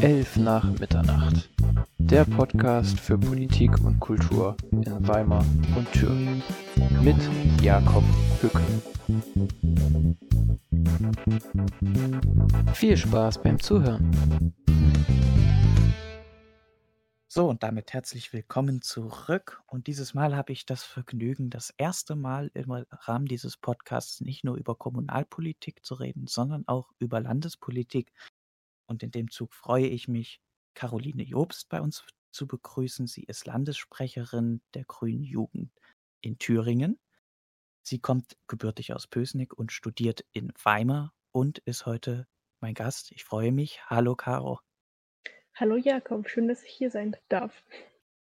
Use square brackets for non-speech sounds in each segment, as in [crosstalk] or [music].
11 nach Mitternacht. Der Podcast für Politik und Kultur in Weimar und Thüringen. Mit Jakob Hücke. Viel Spaß beim Zuhören. So, und damit herzlich willkommen zurück. Und dieses Mal habe ich das Vergnügen, das erste Mal im Rahmen dieses Podcasts nicht nur über Kommunalpolitik zu reden, sondern auch über Landespolitik. Und in dem Zug freue ich mich, Caroline Jobst bei uns zu begrüßen. Sie ist Landessprecherin der Grünen Jugend in Thüringen. Sie kommt gebürtig aus Pösneck und studiert in Weimar und ist heute mein Gast. Ich freue mich. Hallo, Caro. Hallo Jakob, schön, dass ich hier sein darf.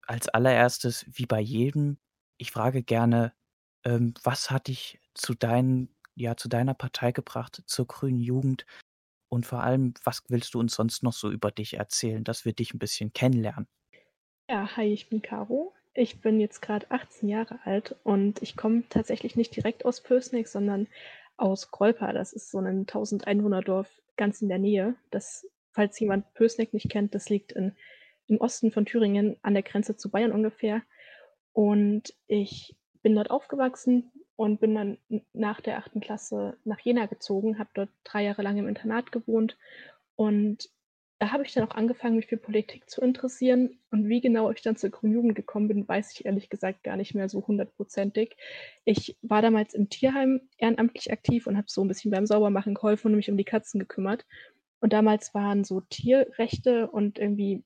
Als allererstes, wie bei jedem, ich frage gerne, ähm, was hat dich zu, dein, ja, zu deiner Partei gebracht, zur Grünen Jugend? Und vor allem, was willst du uns sonst noch so über dich erzählen, dass wir dich ein bisschen kennenlernen? Ja, hi, ich bin Caro. Ich bin jetzt gerade 18 Jahre alt und ich komme tatsächlich nicht direkt aus Pößneck, sondern aus Grolpa. Das ist so ein 1000 Einwohner-Dorf ganz in der Nähe. Das falls jemand Pößneck nicht kennt, das liegt in, im Osten von Thüringen an der Grenze zu Bayern ungefähr. Und ich bin dort aufgewachsen und bin dann nach der achten Klasse nach Jena gezogen, habe dort drei Jahre lang im Internat gewohnt und da habe ich dann auch angefangen, mich für Politik zu interessieren. Und wie genau ich dann zur Grünen Jugend gekommen bin, weiß ich ehrlich gesagt gar nicht mehr so hundertprozentig. Ich war damals im Tierheim ehrenamtlich aktiv und habe so ein bisschen beim Saubermachen geholfen und mich um die Katzen gekümmert. Und damals waren so Tierrechte und irgendwie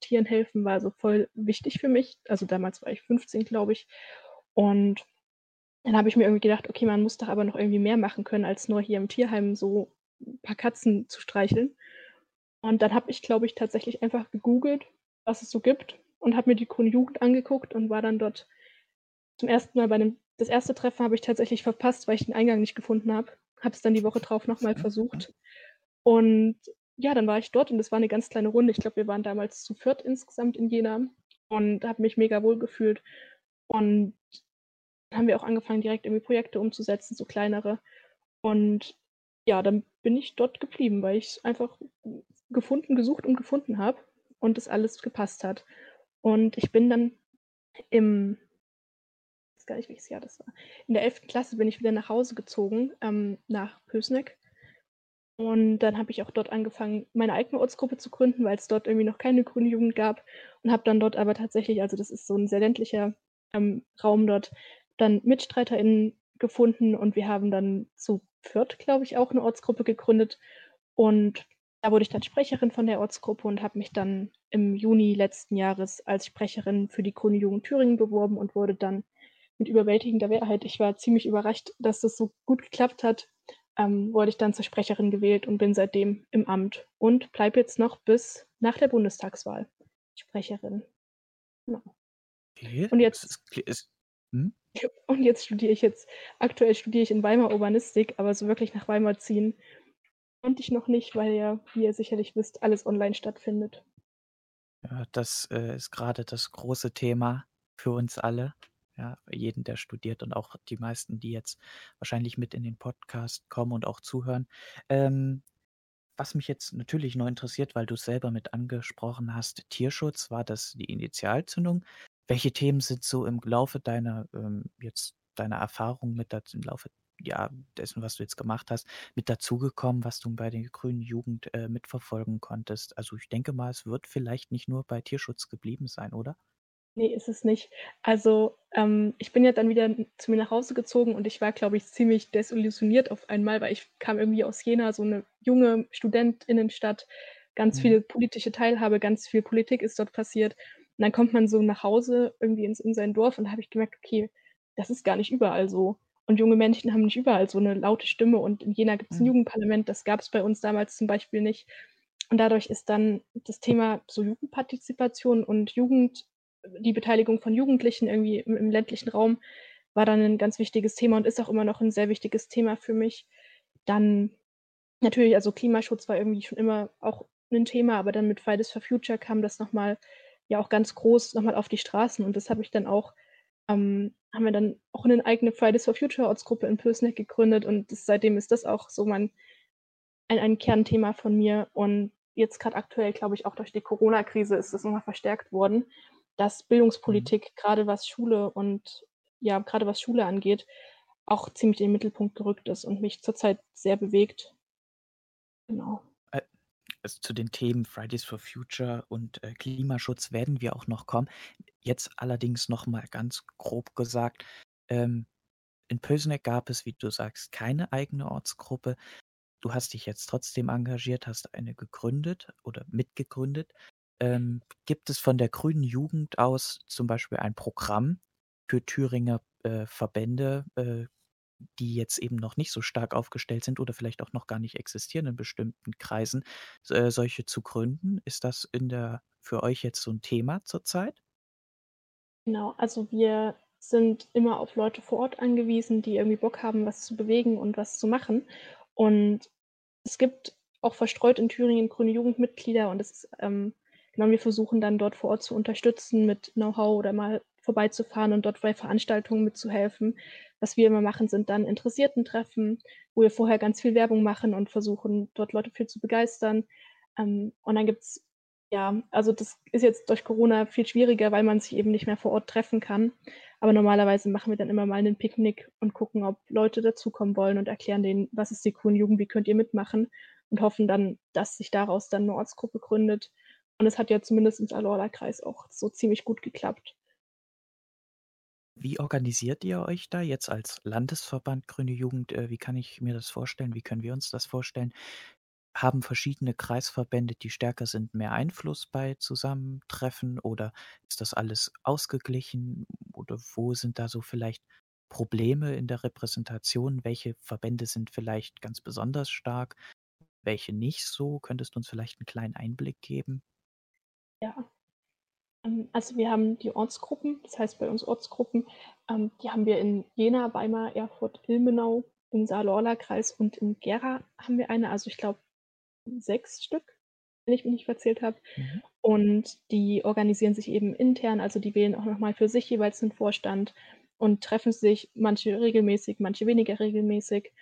Tieren helfen war so voll wichtig für mich. Also damals war ich 15, glaube ich. Und dann habe ich mir irgendwie gedacht, okay, man muss doch aber noch irgendwie mehr machen können, als nur hier im Tierheim so ein paar Katzen zu streicheln. Und dann habe ich, glaube ich, tatsächlich einfach gegoogelt, was es so gibt und habe mir die Grüne Jugend angeguckt und war dann dort zum ersten Mal bei einem, das erste Treffen habe ich tatsächlich verpasst, weil ich den Eingang nicht gefunden habe. Habe es dann die Woche drauf nochmal versucht und ja, dann war ich dort und es war eine ganz kleine Runde. Ich glaube, wir waren damals zu viert insgesamt in Jena und habe mich mega wohl gefühlt. Und haben wir auch angefangen, direkt irgendwie Projekte umzusetzen, so kleinere. Und ja, dann bin ich dort geblieben, weil ich es einfach gefunden, gesucht und gefunden habe und das alles gepasst hat. Und ich bin dann im, ich weiß gar nicht, welches Jahr das war, in der 11. Klasse bin ich wieder nach Hause gezogen, ähm, nach Pösneck und dann habe ich auch dort angefangen, meine eigene Ortsgruppe zu gründen, weil es dort irgendwie noch keine grüne Jugend gab. Und habe dann dort aber tatsächlich, also das ist so ein sehr ländlicher ähm, Raum dort, dann MitstreiterInnen gefunden und wir haben dann zu Fürth, glaube ich, auch eine Ortsgruppe gegründet. Und da wurde ich dann Sprecherin von der Ortsgruppe und habe mich dann im Juni letzten Jahres als Sprecherin für die Grüne Jugend Thüringen beworben und wurde dann mit überwältigender Mehrheit, ich war ziemlich überrascht, dass das so gut geklappt hat, ähm, wurde ich dann zur Sprecherin gewählt und bin seitdem im Amt und bleibe jetzt noch bis nach der Bundestagswahl Sprecherin. Genau. Okay. Und jetzt, ist, ist, hm? und jetzt studiere ich jetzt, aktuell studiere ich in Weimar Urbanistik, aber so wirklich nach Weimar ziehen konnte ich noch nicht, weil ja, wie ihr sicherlich wisst, alles online stattfindet. Ja, das äh, ist gerade das große Thema für uns alle ja, jeden, der studiert und auch die meisten, die jetzt wahrscheinlich mit in den Podcast kommen und auch zuhören. Ähm, was mich jetzt natürlich noch interessiert, weil du es selber mit angesprochen hast, Tierschutz, war das die Initialzündung? Welche Themen sind so im Laufe deiner ähm, jetzt deiner Erfahrung mit dazu, im Laufe ja, dessen, was du jetzt gemacht hast, mit dazugekommen, was du bei der grünen Jugend äh, mitverfolgen konntest? Also ich denke mal, es wird vielleicht nicht nur bei Tierschutz geblieben sein, oder? Nee, ist es nicht. Also, ähm, ich bin ja dann wieder zu mir nach Hause gezogen und ich war, glaube ich, ziemlich desillusioniert auf einmal, weil ich kam irgendwie aus Jena, so eine junge Studentinnenstadt, ganz Mhm. viel politische Teilhabe, ganz viel Politik ist dort passiert. Und dann kommt man so nach Hause irgendwie ins in sein Dorf und da habe ich gemerkt: „Okay, das ist gar nicht überall so.“ Und junge Menschen haben nicht überall so eine laute Stimme und in Jena gibt es ein Mhm. Jugendparlament, das gab es bei uns damals zum Beispiel nicht. Und dadurch ist dann das Thema so Jugendpartizipation und Jugend die Beteiligung von Jugendlichen irgendwie im, im, ländlichen Raum war dann ein ganz wichtiges Thema und ist auch immer noch ein sehr wichtiges Thema für mich. Dann natürlich, also Klimaschutz war irgendwie schon immer auch ein Thema, aber dann mit Fridays for Future kam das nochmal ja auch ganz groß nochmal auf die Straßen und das habe ich dann auch, ähm, haben wir dann auch eine eigene Fridays for Future Ortsgruppe in Pösneck gegründet und das, seitdem ist das auch so mein, ein, ein Kernthema von mir und jetzt gerade aktuell, glaube ich, auch durch die Corona-Krise ist das nochmal verstärkt worden, dass Bildungspolitik, mhm. gerade was Schule und ja, gerade was Schule angeht, auch ziemlich in den Mittelpunkt gerückt ist und mich zurzeit sehr bewegt. Genau. Also zu den Themen Fridays for Future und äh, Klimaschutz werden wir auch noch kommen. Jetzt allerdings noch mal ganz grob gesagt, ähm, in Pösneck gab es, wie du sagst, keine eigene Ortsgruppe. Du hast dich jetzt trotzdem engagiert, hast eine gegründet oder mitgegründet. Ähm, gibt es von der Grünen Jugend aus zum Beispiel ein Programm für Thüringer äh, Verbände, äh, die jetzt eben noch nicht so stark aufgestellt sind oder vielleicht auch noch gar nicht existieren in bestimmten Kreisen, äh, solche zu gründen? Ist das in der für euch jetzt so ein Thema zurzeit? Genau, also wir sind immer auf Leute vor Ort angewiesen, die irgendwie Bock haben, was zu bewegen und was zu machen. Und es gibt auch verstreut in Thüringen grüne Jugendmitglieder und es ist, ähm, genau, wir versuchen dann dort vor Ort zu unterstützen mit Know-how oder mal vorbeizufahren und dort bei Veranstaltungen mitzuhelfen. Was wir immer machen, sind dann Interessierten-Treffen, wo wir vorher ganz viel Werbung machen und versuchen, dort Leute viel zu begeistern. Ähm, und dann gibt es, ja, also das ist jetzt durch Corona viel schwieriger, weil man sich eben nicht mehr vor Ort treffen kann. Aber normalerweise machen wir dann immer mal einen Picknick und gucken, ob Leute dazukommen wollen und erklären denen, was ist die Grüne Jugend, wie könnt ihr mitmachen und hoffen dann, dass sich daraus dann eine Ortsgruppe gründet. Und es hat ja zumindest im Alorla-Kreis auch so ziemlich gut geklappt. Wie organisiert ihr euch da jetzt als Landesverband Grüne Jugend? Äh, wie kann ich mir das vorstellen? Wie können wir uns das vorstellen? Haben verschiedene Kreisverbände, die stärker sind, mehr Einfluss bei Zusammentreffen oder ist das alles ausgeglichen? Oder wo sind da so vielleicht Probleme in der Repräsentation? Welche Verbände sind vielleicht ganz besonders stark, welche nicht so? Könntest du uns vielleicht einen kleinen Einblick geben? Ja, ähm, also wir haben die Ortsgruppen, das heißt bei uns Ortsgruppen, ähm, die haben wir in Jena, Weimar, Erfurt, Ilmenau, im Saar-Lorla-Kreis und in Gera haben wir eine, also ich glaube sechs Stück, wenn ich mich nicht verzählt habe. Mhm. Und die organisieren sich eben intern, also die wählen auch nochmal für sich jeweils einen Vorstand und treffen sich manche regelmäßig, manche weniger regelmäßig.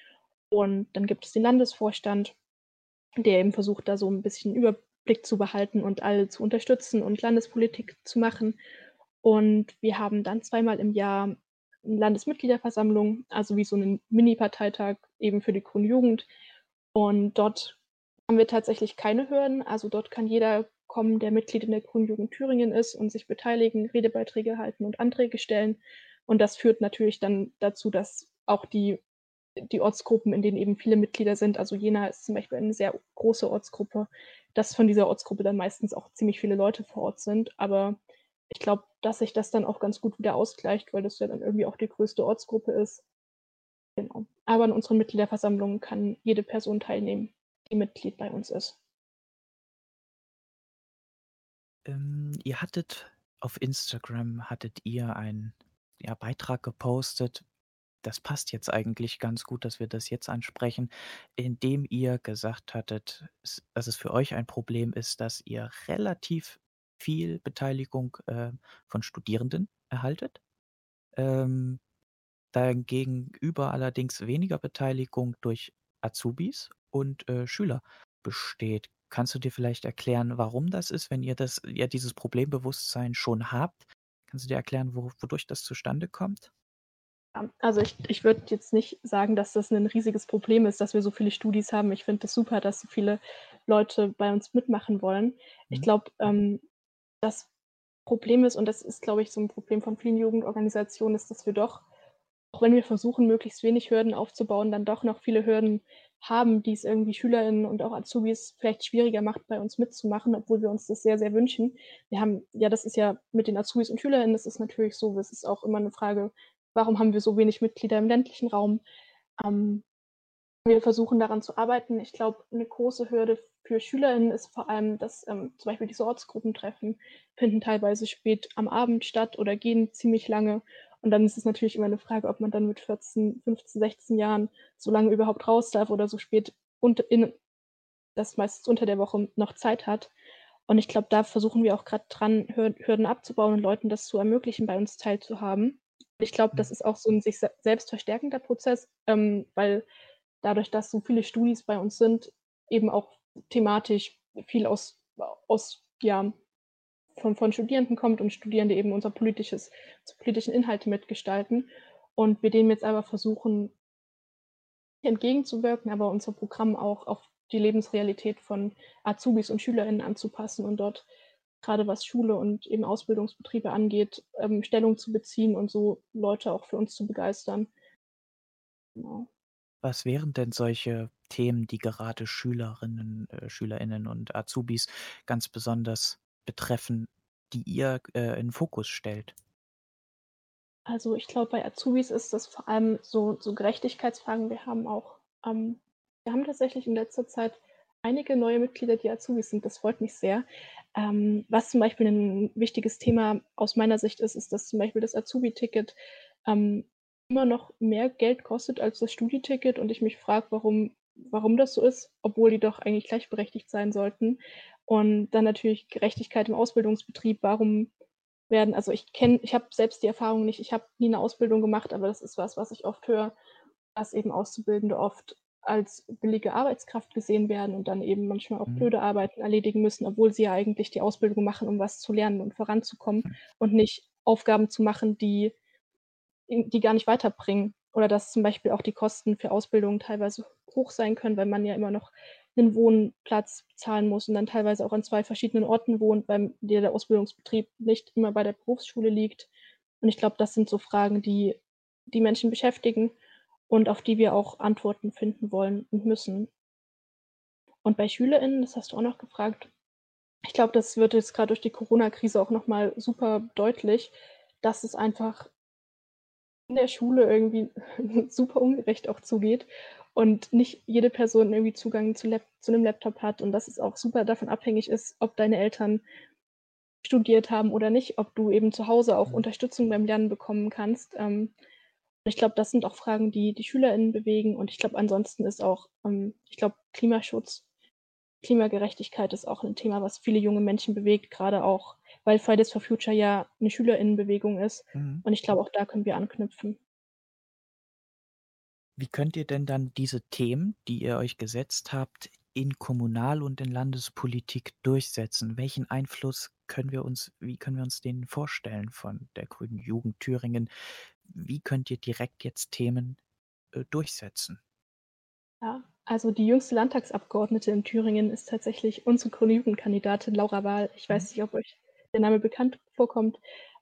Und dann gibt es den Landesvorstand, der eben versucht, da so ein bisschen Über Blick zu behalten und alle zu unterstützen und Landespolitik zu machen. Und wir haben dann zweimal im Jahr eine Landesmitgliederversammlung, also wie so einen Mini-Parteitag eben für die Grüne Jugend. Und dort haben wir tatsächlich keine Hürden. Also dort kann jeder kommen, der Mitglied in der Grünen Jugend Thüringen ist und sich beteiligen, Redebeiträge halten und Anträge stellen. Und das führt natürlich dann dazu, dass auch die, die Ortsgruppen, in denen eben viele Mitglieder sind, also Jena ist zum Beispiel eine sehr große Ortsgruppe, dass von dieser Ortsgruppe dann meistens auch ziemlich viele Leute vor Ort sind. Aber ich glaube, dass sich das dann auch ganz gut wieder ausgleicht, weil das ja dann irgendwie auch die größte Ortsgruppe ist. Genau. Aber in unseren Mitgliederversammlungen kann jede Person teilnehmen, die Mitglied bei uns ist. Ähm, ihr hattet auf Instagram hattet ihr einen ja, Beitrag gepostet, das passt jetzt eigentlich ganz gut, dass wir das jetzt ansprechen, indem ihr gesagt hattet, dass es für euch ein Problem ist, dass ihr relativ viel Beteiligung äh, von Studierenden erhaltet. Ähm, dagegenüber allerdings weniger Beteiligung durch Azubis und äh, Schüler besteht. Kannst du dir vielleicht erklären, warum das ist, wenn ihr das, ihr dieses Problembewusstsein schon habt? Kannst du dir erklären, wo, wodurch das zustande kommt? Also ich, ich würde jetzt nicht sagen, dass das ein riesiges Problem ist, dass wir so viele Studis haben. Ich finde es das super, dass so viele Leute bei uns mitmachen wollen. Mhm. Ich glaube, ähm, das Problem ist, und das ist, glaube ich, so ein Problem von vielen Jugendorganisationen, ist, dass wir doch, auch wenn wir versuchen, möglichst wenig Hürden aufzubauen, dann doch noch viele Hürden haben, die es irgendwie SchülerInnen und auch Azubis vielleicht schwieriger macht, bei uns mitzumachen, obwohl wir uns das sehr, sehr wünschen. Wir haben, ja, das ist ja mit den Azubis und SchülerInnen, das ist natürlich so, es ist auch immer eine Frage, warum haben wir so wenig Mitglieder im ländlichen Raum? Ähm, wir versuchen daran zu arbeiten. Ich glaube, eine große Hürde für SchülerInnen ist vor allem, dass ähm, zum Beispiel diese Ortsgruppentreffen finden teilweise spät am Abend statt oder gehen ziemlich lange. Und dann ist es natürlich immer eine Frage, ob man dann mit 14, 15, 16 Jahren so lange überhaupt raus darf oder so spät und in, das meistens unter der Woche noch Zeit hat. Und ich glaube, da versuchen wir auch gerade dran, Hürden abzubauen und Leuten das zu ermöglichen, bei uns teilzuhaben. Ich glaube, das mhm. ist auch so ein sich selbst verstärkender Prozess, ähm, weil dadurch, dass so viele Studis bei uns sind, eben auch thematisch viel aus, aus ja, von, von Studierenden kommt und Studierende eben unser politisches, unsere politischen Inhalte mitgestalten. Und wir dem jetzt aber versuchen, entgegenzuwirken, aber unser Programm auch auf die Lebensrealität von Azubis und SchülerInnen anzupassen und dort gerade was Schule und eben Ausbildungsbetriebe angeht, ähm, Stellung zu beziehen und so Leute auch für uns zu begeistern. Genau. Was wären denn solche Themen, die gerade Schülerinnen, äh, SchülerInnen und Azubis ganz besonders betreffen, die ihr äh, in Fokus stellt? Also ich glaube, bei Azubis ist das vor allem so, so Gerechtigkeitsfragen. Wir haben auch, ähm, wir haben tatsächlich in letzter Zeit einige neue Mitglieder, die Azubis sind. Das freut mich sehr. Ähm, was zum Beispiel ein wichtiges Thema aus meiner Sicht ist, ist, dass zum Beispiel das Azubi-Ticket ähm, immer noch mehr Geld kostet als das Studieticket und ich mich frage, warum, warum das so ist, obwohl die doch eigentlich gleichberechtigt sein sollten. Und dann natürlich Gerechtigkeit im Ausbildungsbetrieb. Warum werden, also ich kenne, ich habe selbst die Erfahrung nicht, ich habe nie eine Ausbildung gemacht, aber das ist was, was ich oft höre, dass eben Auszubildende oft als billige Arbeitskraft gesehen werden und dann eben manchmal auch mhm. blöde Arbeiten erledigen müssen, obwohl sie ja eigentlich die Ausbildung machen, um was zu lernen und voranzukommen mhm. und nicht Aufgaben zu machen, die, die gar nicht weiterbringen. Oder dass zum Beispiel auch die Kosten für Ausbildung teilweise hoch sein können, weil man ja immer noch einen Wohnplatz bezahlen muss und dann teilweise auch an zwei verschiedenen Orten wohnt, weil der Ausbildungsbetrieb nicht immer bei der Berufsschule liegt. Und ich glaube, das sind so Fragen, die die Menschen beschäftigen und auf die wir auch Antworten finden wollen und müssen. Und bei SchülerInnen, das hast du auch noch gefragt, ich glaube, das wird jetzt gerade durch die Corona-Krise auch nochmal super deutlich, dass es einfach in der Schule irgendwie [laughs] super ungerecht auch zugeht und nicht jede Person irgendwie Zugang zu, Lab zu einem Laptop hat und dass es auch super davon abhängig ist, ob deine Eltern studiert haben oder nicht, ob du eben zu Hause auch mhm. Unterstützung beim Lernen bekommen kannst. Ähm, ich glaube, das sind auch Fragen, die die SchülerInnen bewegen und ich glaube, ansonsten ist auch, ähm, ich glaube, Klimaschutz, Klimagerechtigkeit ist auch ein Thema, was viele junge Menschen bewegt, gerade auch, weil Fridays for Future ja eine SchülerInnenbewegung ist mhm. und ich glaube, auch da können wir anknüpfen. Wie könnt ihr denn dann diese Themen, die ihr euch gesetzt habt, in Kommunal- und in Landespolitik durchsetzen? Welchen Einfluss können wir uns, wie können wir uns den vorstellen von der Grünen Jugend Thüringen? Wie könnt ihr direkt jetzt Themen äh, durchsetzen? Ja, also die jüngste Landtagsabgeordnete in Thüringen ist tatsächlich unsere Grüne Jugendkandidatin Laura Wahl. Ich weiß mhm. nicht, ob euch der Name bekannt vorkommt.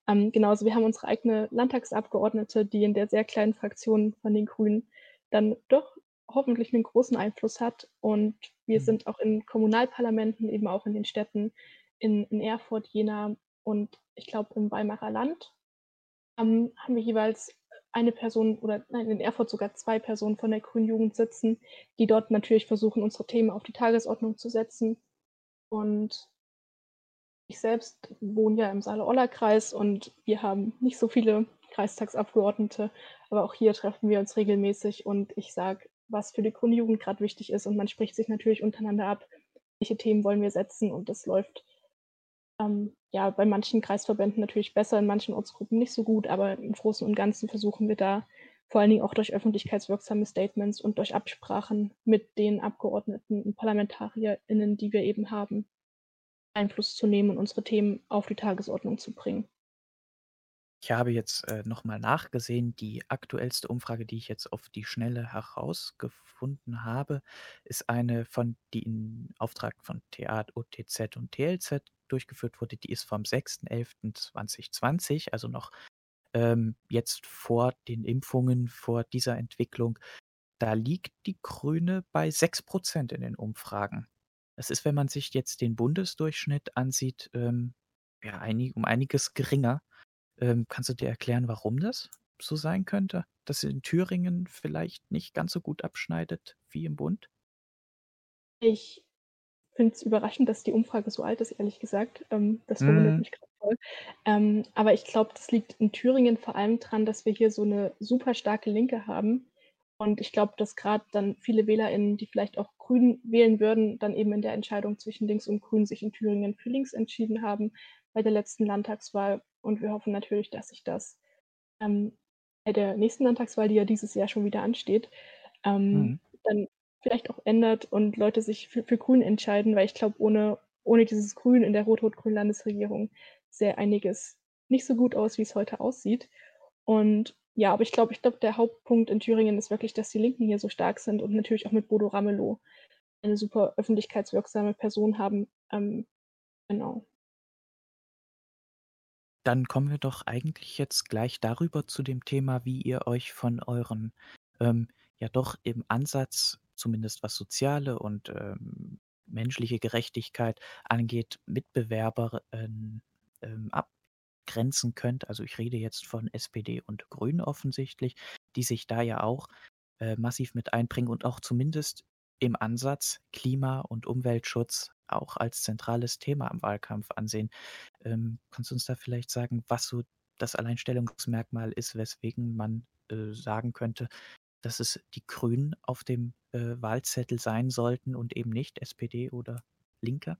Ähm, genauso, wir haben unsere eigene Landtagsabgeordnete, die in der sehr kleinen Fraktion von den Grünen dann doch hoffentlich einen großen Einfluss hat. Und wir mhm. sind auch in Kommunalparlamenten, eben auch in den Städten in, in Erfurt, Jena und ich glaube im Weimarer Land ähm, haben wir jeweils eine Person oder nein, in Erfurt sogar zwei Personen von der Grünen Jugend sitzen, die dort natürlich versuchen, unsere Themen auf die Tagesordnung zu setzen. Und ich selbst wohne ja im Saale-Oller-Kreis und wir haben nicht so viele Kreistagsabgeordnete, aber auch hier treffen wir uns regelmäßig und ich sage, was für die Grundjugend gerade wichtig ist und man spricht sich natürlich untereinander ab, welche Themen wollen wir setzen und das läuft ähm, ja bei manchen Kreisverbänden natürlich besser, in manchen Ortsgruppen nicht so gut, aber im Großen und Ganzen versuchen wir da vor allen Dingen auch durch öffentlichkeitswirksame Statements und durch Absprachen mit den Abgeordneten und ParlamentarierInnen, die wir eben haben, Einfluss zu nehmen und unsere Themen auf die Tagesordnung zu bringen. Ich habe jetzt äh, nochmal nachgesehen. Die aktuellste Umfrage, die ich jetzt auf die Schnelle herausgefunden habe, ist eine von, die in Auftrag von TA, OTZ und TLZ durchgeführt wurde. Die ist vom 6.11.2020, also noch ähm, jetzt vor den Impfungen, vor dieser Entwicklung. Da liegt die Grüne bei 6% in den Umfragen. Das ist, wenn man sich jetzt den Bundesdurchschnitt ansieht, ähm, ja, einig, um einiges geringer. Ähm, kannst du dir erklären, warum das so sein könnte? Dass in Thüringen vielleicht nicht ganz so gut abschneidet wie im Bund? Ich finde es überraschend, dass die Umfrage so alt ist, ehrlich gesagt. Ähm, das verwundert mm. mich gerade voll. Ähm, aber ich glaube, das liegt in Thüringen vor allem daran, dass wir hier so eine super starke Linke haben. Und ich glaube, dass gerade dann viele WählerInnen, die vielleicht auch Grün wählen würden, dann eben in der Entscheidung zwischen Links und Grün sich in Thüringen für Links entschieden haben bei der letzten Landtagswahl. Und wir hoffen natürlich, dass sich das ähm, bei der nächsten Landtagswahl, die ja dieses Jahr schon wieder ansteht, ähm, mhm. dann vielleicht auch ändert und Leute sich für, für Grün entscheiden, weil ich glaube, ohne, ohne dieses Grün in der rot-rot-grünen Landesregierung sähe einiges nicht so gut aus, wie es heute aussieht. Und ja, aber ich glaube, ich glaube, der Hauptpunkt in Thüringen ist wirklich, dass die Linken hier so stark sind und natürlich auch mit Bodo Ramelow eine super öffentlichkeitswirksame Person haben. Ähm, genau. Dann kommen wir doch eigentlich jetzt gleich darüber zu dem Thema, wie ihr euch von euren ähm, ja doch im Ansatz, zumindest was soziale und ähm, menschliche Gerechtigkeit angeht, Mitbewerber ähm, abgrenzen könnt. Also ich rede jetzt von SPD und Grünen offensichtlich, die sich da ja auch äh, massiv mit einbringen und auch zumindest im Ansatz Klima- und Umweltschutz auch als zentrales Thema im Wahlkampf ansehen. Ähm, kannst du uns da vielleicht sagen, was so das Alleinstellungsmerkmal ist, weswegen man äh, sagen könnte, dass es die Grünen auf dem äh, Wahlzettel sein sollten und eben nicht SPD oder Linke?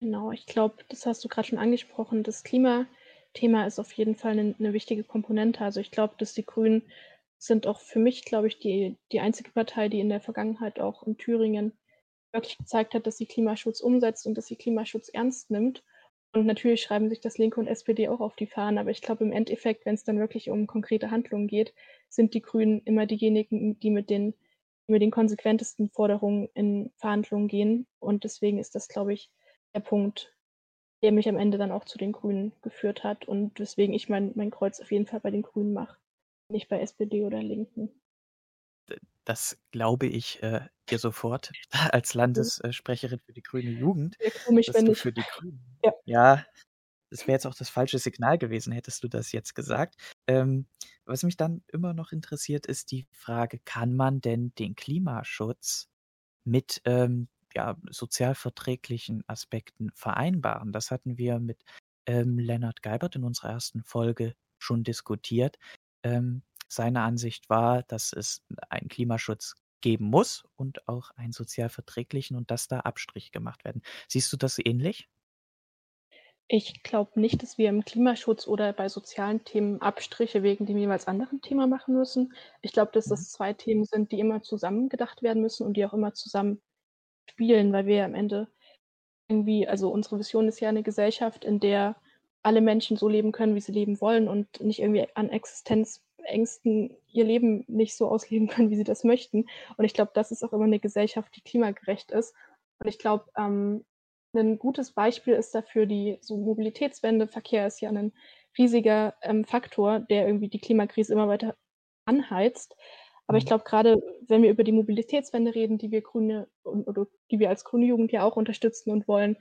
Genau, ich glaube, das hast du gerade schon angesprochen. Das Klimathema ist auf jeden Fall eine, eine wichtige Komponente. Also ich glaube, dass die Grünen sind auch für mich, glaube ich, die, die einzige Partei, die in der Vergangenheit auch in Thüringen wirklich gezeigt hat, dass sie Klimaschutz umsetzt und dass sie Klimaschutz ernst nimmt. Und natürlich schreiben sich das Linke und SPD auch auf die Fahnen, aber ich glaube im Endeffekt, wenn es dann wirklich um konkrete Handlungen geht, sind die Grünen immer diejenigen, die mit den, mit den konsequentesten Forderungen in Verhandlungen gehen. Und deswegen ist das, glaube ich, der Punkt, der mich am Ende dann auch zu den Grünen geführt hat und weswegen ich mein, mein Kreuz auf jeden Fall bei den Grünen mache, nicht bei SPD oder Linken. Das glaube ich äh, dir sofort [laughs] als mhm. Landessprecherin für die grüne Jugend. Wäre komisch, wenn nicht. Für die Grünen. [laughs] Ja. ja, das wäre jetzt auch das falsche Signal gewesen, hättest du das jetzt gesagt. Ähm, was mich dann immer noch interessiert, ist die Frage, kann man denn den Klimaschutz mit ähm, ja, sozialverträglichen Aspekten vereinbaren? Das hatten wir mit ähm, Lennart Geibert in unserer ersten Folge schon diskutiert. Ähm, seine Ansicht war, dass es einen Klimaschutz geben muss und auch einen sozial verträglichen und dass da Abstriche gemacht werden. Siehst du das ähnlich? Ich glaube nicht, dass wir im Klimaschutz oder bei sozialen Themen Abstriche wegen dem jeweils anderen Thema machen müssen. Ich glaube, dass das mhm. zwei Themen sind, die immer zusammen gedacht werden müssen und die auch immer zusammen spielen, weil wir am Ende irgendwie, also unsere Vision ist ja eine Gesellschaft, in der alle Menschen so leben können, wie sie leben wollen und nicht irgendwie an Existenzängsten ihr Leben nicht so ausleben können, wie sie das möchten. Und ich glaube, das ist auch immer eine Gesellschaft, die klimagerecht ist. Und ich glaube, ähm, ein gutes Beispiel ist dafür die so Mobilitätswende. Verkehr ist ja ein riesiger ähm, Faktor, der irgendwie die Klimakrise immer weiter anheizt. Aber ich mhm. glaube, gerade wenn wir über die Mobilitätswende reden, die wir Grüne oder die wir als Grüne Jugend ja auch unterstützen und wollen,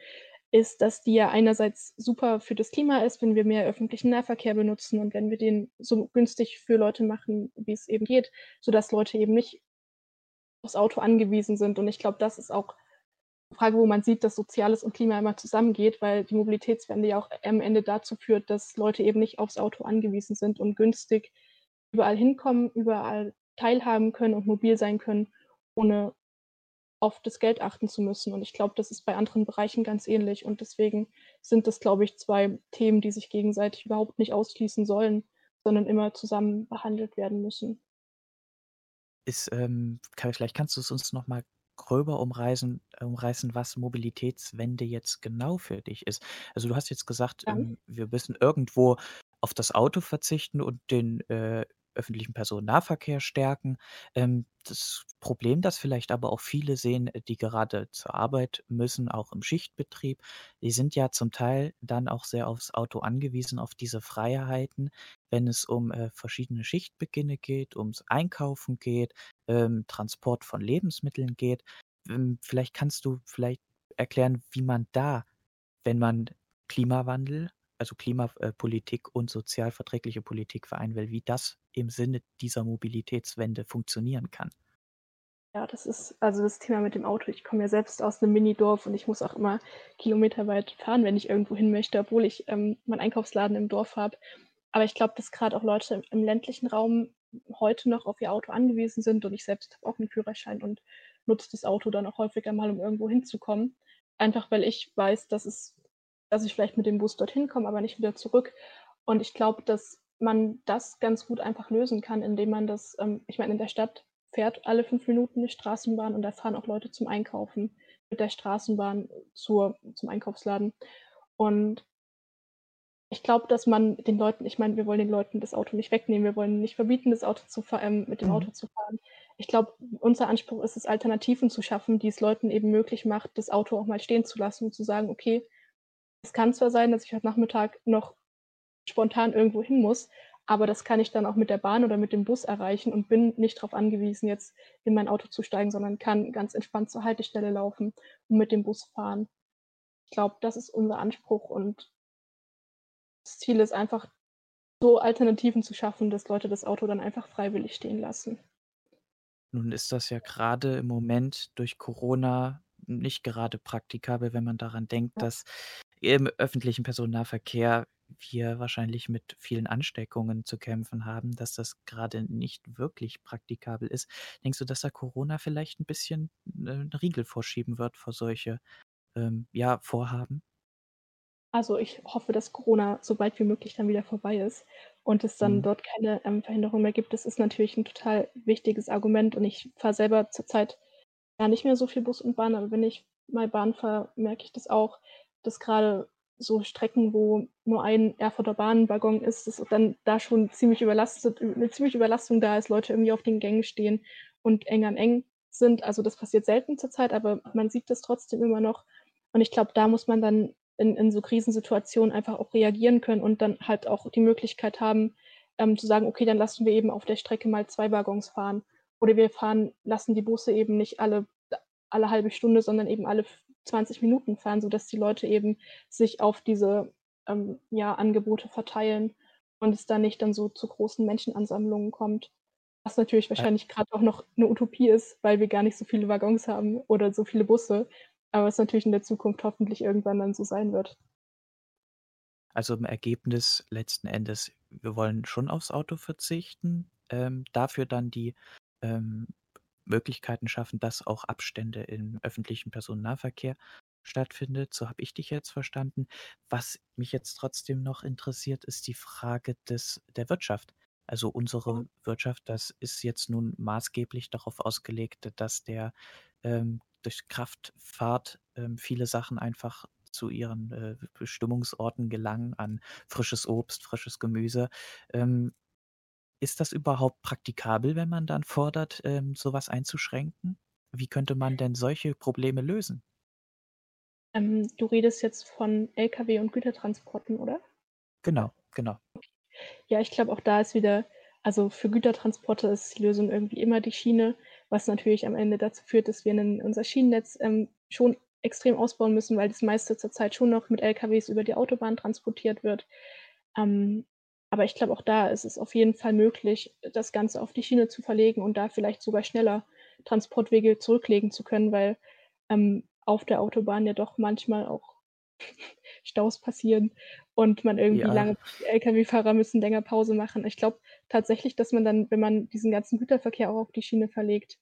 ist, dass die ja einerseits super für das Klima ist, wenn wir mehr öffentlichen Nahverkehr benutzen und wenn wir den so günstig für Leute machen, wie es eben geht, sodass Leute eben nicht aufs Auto angewiesen sind. Und ich glaube, das ist auch eine Frage, wo man sieht, dass Soziales und Klima immer zusammengeht, weil die Mobilitätswende ja auch am Ende dazu führt, dass Leute eben nicht aufs Auto angewiesen sind und günstig überall hinkommen, überall teilhaben können und mobil sein können, ohne auf das Geld achten zu müssen. Und ich glaube, das ist bei anderen Bereichen ganz ähnlich. Und deswegen sind das, glaube ich, zwei Themen, die sich gegenseitig überhaupt nicht ausschließen sollen, sondern immer zusammen behandelt werden müssen. Ist, ähm, kann, vielleicht kannst du es uns noch mal gröber umreißen, umreißen, was Mobilitätswende jetzt genau für dich ist. Also du hast jetzt gesagt, ähm, wir müssen irgendwo auf das Auto verzichten und den äh, öffentlichen Personennahverkehr stärken. Ähm, das Problem, das vielleicht aber auch viele sehen, äh, die gerade zur Arbeit müssen, auch im Schichtbetrieb, die sind ja zum Teil dann auch sehr aufs Auto angewiesen, auf diese Freiheiten, wenn es um äh, verschiedene Schichtbeginne geht, ums Einkaufen geht, ähm, Transport von Lebensmitteln geht. Ähm, vielleicht kannst du vielleicht erklären, wie man da, wenn man Klimawandel also Klimapolitik und sozialverträgliche Politik vereinen will, wie das im Sinne dieser Mobilitätswende funktionieren kann. Ja, das ist also das Thema mit dem Auto. Ich komme ja selbst aus einem Minidorf und ich muss auch immer kilometerweit fahren, wenn ich irgendwo hin möchte, obwohl ich ähm, meinen Einkaufsladen im Dorf habe. Aber ich glaube, dass gerade auch Leute im ländlichen Raum heute noch auf ihr Auto angewiesen sind und ich selbst habe auch einen Führerschein und nutze das Auto dann auch häufiger mal, um irgendwo hinzukommen. Einfach weil ich weiß, dass es dass ich vielleicht mit dem Bus dorthin komme, aber nicht wieder zurück. Und ich glaube, dass man das ganz gut einfach lösen kann, indem man das, ähm, ich meine, in der Stadt fährt alle fünf Minuten eine Straßenbahn und da fahren auch Leute zum Einkaufen mit der Straßenbahn zur, zum Einkaufsladen. Und ich glaube, dass man den Leuten, ich meine, wir wollen den Leuten das Auto nicht wegnehmen, wir wollen nicht verbieten, das Auto zu ähm, mit dem mhm. Auto zu fahren. Ich glaube, unser Anspruch ist es, Alternativen zu schaffen, die es Leuten eben möglich macht, das Auto auch mal stehen zu lassen und zu sagen, okay, es kann zwar sein, dass ich heute Nachmittag noch spontan irgendwo hin muss, aber das kann ich dann auch mit der Bahn oder mit dem Bus erreichen und bin nicht darauf angewiesen, jetzt in mein Auto zu steigen, sondern kann ganz entspannt zur Haltestelle laufen und mit dem Bus fahren. Ich glaube, das ist unser Anspruch und das Ziel ist einfach, so Alternativen zu schaffen, dass Leute das Auto dann einfach freiwillig stehen lassen. Nun ist das ja gerade im Moment durch Corona nicht gerade praktikabel, wenn man daran denkt, ja. dass im öffentlichen Personennahverkehr wir wahrscheinlich mit vielen Ansteckungen zu kämpfen haben, dass das gerade nicht wirklich praktikabel ist. Denkst du, dass da Corona vielleicht ein bisschen äh, 'n Riegel vorschieben wird vor solche, ähm, ja, Vorhaben? Also, ich hoffe, dass Corona so bald wie möglich dann wieder vorbei ist und es dann Mhm. dort keine, ähm, Verhinderung mehr gibt. Das ist natürlich ein total wichtiges Argument und ich fahre selber zurzeit ja nicht mehr so viel Bus und Bahn, aber wenn ich mal Bahn fahre, merke ich das auch, dass gerade so Strecken, wo nur ein Erfurter Bahnwaggon ist, dass dann da schon ziemlich überlastet 'ne ziemliche Überlastung da ist, Leute irgendwie auf den Gängen stehen und eng an eng sind. Also, das passiert selten zurzeit, aber man sieht das trotzdem immer noch. Und ich glaube, da muss man dann in in so Krisensituationen einfach auch reagieren können und dann halt auch die Möglichkeit haben, ähm, zu sagen: „Okay, dann lassen wir eben auf der Strecke mal zwei Waggons fahren.“ Oder wir fahren lassen die Busse eben nicht alle alle halbe Stunde, sondern eben alle 20 Minuten fahren, sodass die Leute eben sich auf diese ähm, ja, Angebote verteilen und es da nicht dann so zu großen Menschenansammlungen kommt. Was natürlich wahrscheinlich gerade auch noch eine Utopie ist, weil wir gar nicht so viele Waggons haben oder so viele Busse, aber es natürlich in der Zukunft hoffentlich irgendwann dann so sein wird. Also im Ergebnis letzten Endes, wir wollen schon aufs Auto verzichten, ähm, dafür dann die ähm, Möglichkeiten schaffen, dass auch Abstände im öffentlichen Personennahverkehr stattfindet. So habe ich dich jetzt verstanden. Was mich jetzt trotzdem noch interessiert, ist die Frage des der Wirtschaft. Also unsere Wirtschaft, das ist jetzt nun maßgeblich darauf ausgelegt, dass der ähm, durch Kraftfahrt ähm, viele Sachen einfach zu ihren äh, Bestimmungsorten gelangen an frisches Obst, frisches Gemüse. Ähm, ist das überhaupt praktikabel, wenn man dann fordert, ähm, so einzuschränken? Wie könnte man denn solche Probleme lösen? Ähm, du redest jetzt von Lkw und Gütertransporten, oder? Genau, genau. Ja, ich glaube, auch da ist wieder also für Gütertransporte ist die Lösung irgendwie immer die Schiene, was natürlich am Ende dazu führt, dass wir 'nen unser Schienennetz, ähm, schon extrem ausbauen müssen, weil das meiste zurzeit schon noch mit Lkws über die Autobahn transportiert wird. Ähm, aber ich glaube, auch da ist es auf jeden Fall möglich, das Ganze auf die Schiene zu verlegen und da vielleicht sogar schneller Transportwege zurücklegen zu können, weil, ähm, auf der Autobahn ja doch manchmal auch [laughs] Staus passieren und man irgendwie Ja. lange Lkw-Fahrer müssen länger Pause machen. Ich glaube tatsächlich, dass man dann, wenn man diesen ganzen Güterverkehr auch auf die Schiene verlegt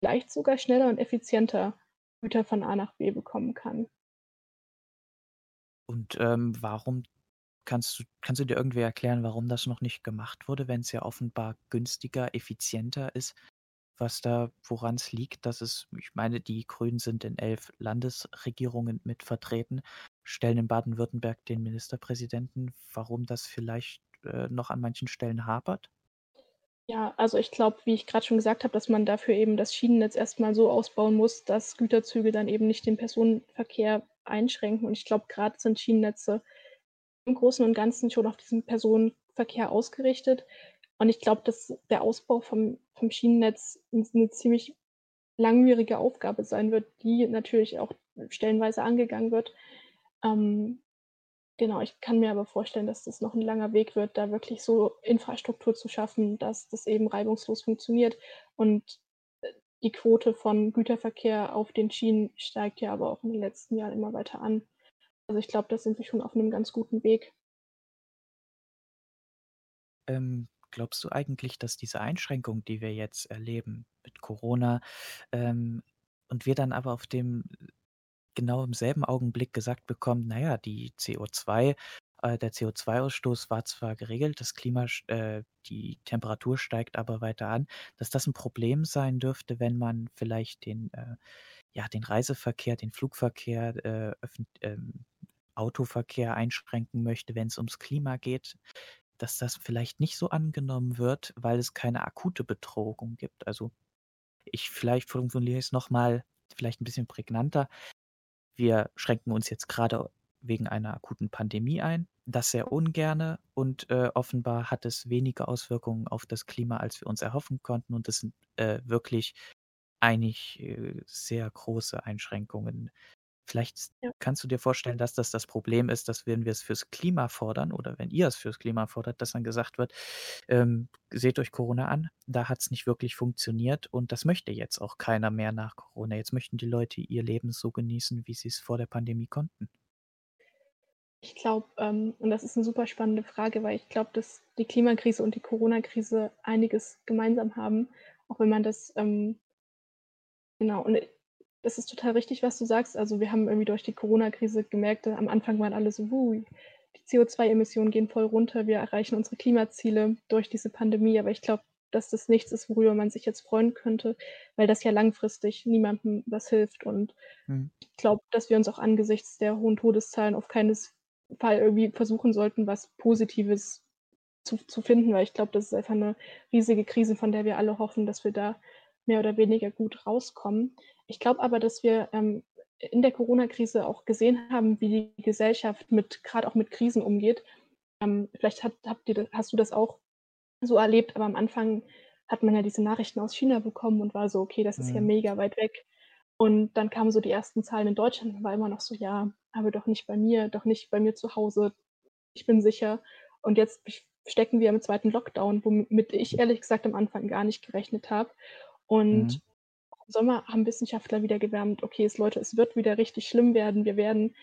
vielleicht sogar schneller und effizienter Güter von A nach B bekommen kann. Und, ähm, warum Kannst du kannst du dir irgendwie erklären, warum das noch nicht gemacht wurde, wenn es ja offenbar günstiger, effizienter ist? Was da woran es liegt, dass es ich meine, die Grünen sind in elf Landesregierungen mit vertreten, stellen in Baden-Württemberg den Ministerpräsidenten. Warum das vielleicht, äh, noch an manchen Stellen hapert? Ja, also ich glaube, wie ich gerade schon gesagt habe, dass man dafür eben das Schienennetz erstmal so ausbauen muss, dass Güterzüge dann eben nicht den Personenverkehr einschränken. Und ich glaube, gerade sind Schienennetze im Großen und Ganzen schon auf diesen Personenverkehr ausgerichtet. Und ich glaube, dass der Ausbau vom, vom Schienennetz eine ziemlich langwierige Aufgabe sein wird, die natürlich auch stellenweise angegangen wird. Ähm, genau, ich kann mir aber vorstellen, dass das noch ein langer Weg wird, da wirklich so Infrastruktur zu schaffen, dass das eben reibungslos funktioniert. Und äh, die Quote von Güterverkehr auf den Schienen steigt ja aber auch in den letzten Jahren immer weiter an. Also ich glaube, da sind wir schon auf einem ganz guten Weg. Ähm, glaubst du eigentlich, dass diese Einschränkung, die wir jetzt erleben mit Corona, ähm, und wir dann aber auf dem genau im selben Augenblick gesagt bekommen, naja, die CO2 Äh, der CO2-Ausstoß war zwar geregelt, das Klima, äh, die Temperatur steigt aber weiter an, dass das ein Problem sein dürfte, wenn man vielleicht den, äh, ja, den Reiseverkehr, den Flugverkehr, äh, ähm, Autoverkehr einschränken möchte, wenn es ums Klima geht, dass das vielleicht nicht so angenommen wird, weil es keine akute Bedrohung gibt. Also ich vielleicht formuliere es nochmal vielleicht ein bisschen prägnanter. Wir schränken uns jetzt gerade wegen einer akuten Pandemie ein, das sehr ungerne und äh, offenbar hat es weniger Auswirkungen auf das Klima, als wir uns erhoffen konnten und es sind äh, wirklich eigentlich äh, sehr große Einschränkungen Vielleicht Ja. kannst du dir vorstellen, dass das das Problem ist, dass wenn wir es fürs Klima fordern oder wenn ihr es fürs Klima fordert, dass dann gesagt wird, ähm, seht euch Corona an, da hat es nicht wirklich funktioniert und das möchte jetzt auch keiner mehr nach Corona. Jetzt möchten die Leute ihr Leben so genießen, wie sie es vor der Pandemie konnten. Ich glaube, ähm, und das ist eine super spannende Frage, weil ich glaube, dass die Klimakrise und die Corona-Krise einiges gemeinsam haben, auch wenn man das ähm, genau, und das ist total richtig, was du sagst. Also wir haben irgendwie durch die Corona-Krise gemerkt, am Anfang waren alle so, wuh, die CO2-Emissionen gehen voll runter, wir erreichen unsere Klimaziele durch diese Pandemie. Aber ich glaube, dass das nichts ist, worüber man sich jetzt freuen könnte, weil das ja langfristig niemandem was hilft. Und mhm. ich glaube, dass wir uns auch angesichts der hohen Todeszahlen auf keinen Fall irgendwie versuchen sollten, was Positives zu, zu finden, weil ich glaube, das ist einfach eine riesige Krise, von der wir alle hoffen, dass wir da mehr oder weniger gut rauskommen. Ich glaube aber, dass wir ähm, in der Corona-Krise auch gesehen haben, wie die Gesellschaft mit, gerade auch mit Krisen umgeht. Ähm, vielleicht hat, ihr, hast du das auch so erlebt, aber am Anfang hat man ja diese Nachrichten aus China bekommen und war so, okay, das ist mhm. ja mega weit weg. Und dann kamen so die ersten Zahlen in Deutschland und war immer noch so, ja, aber doch nicht bei mir, doch nicht bei mir zu Hause. Ich bin sicher. Und jetzt stecken wir im zweiten Lockdown, womit ich ehrlich gesagt am Anfang gar nicht gerechnet habe. Und mhm. im Sommer haben Wissenschaftler wieder gewärmt, okay, es, Leute, es wird wieder richtig schlimm werden, wir werden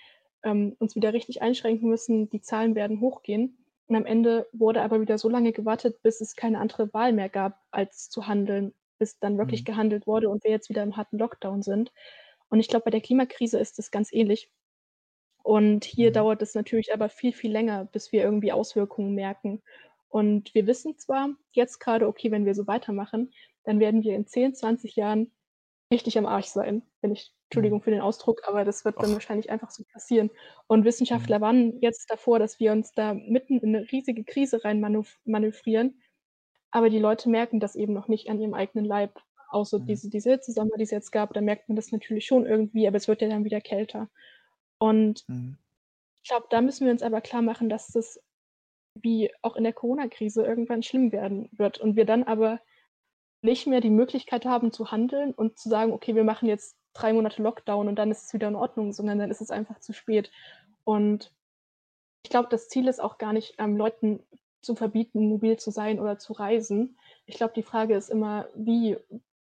ähm, uns wieder richtig einschränken müssen, die Zahlen werden hochgehen. Und am Ende wurde aber wieder so lange gewartet, bis es keine andere Wahl mehr gab, als zu handeln, bis dann wirklich mhm. gehandelt wurde und wir jetzt wieder im harten Lockdown sind. Und ich glaube, bei der Klimakrise ist es ganz ähnlich. Und hier mhm. dauert es natürlich aber viel, viel länger, bis wir irgendwie Auswirkungen merken. Und wir wissen zwar jetzt gerade, okay, wenn wir so weitermachen, dann werden wir in 10, 20 Jahren richtig am Arsch sein. Wenn ich, Entschuldigung mhm. für den Ausdruck, aber das wird dann wahrscheinlich einfach so passieren. Und Wissenschaftler mhm. warnen jetzt davor, dass wir uns da mitten in eine riesige Krise rein manövrieren. Aber die Leute merken das eben noch nicht an ihrem eigenen Leib. Außer mhm. diese, diese Hitzesommer, die es jetzt gab, da merkt man das natürlich schon irgendwie, aber es wird ja dann wieder kälter. Und mhm. ich glaube, da müssen wir uns aber klar machen, dass das wie auch in der Corona-Krise irgendwann schlimm werden wird. Und wir dann aber nicht mehr die Möglichkeit haben zu handeln und zu sagen, okay, wir machen jetzt drei Monate Lockdown und dann ist es wieder in Ordnung, sondern dann ist es einfach zu spät. Und ich glaube, das Ziel ist auch gar nicht, ähm, Leuten zu verbieten, mobil zu sein oder zu reisen. Ich glaube, die Frage ist immer, wie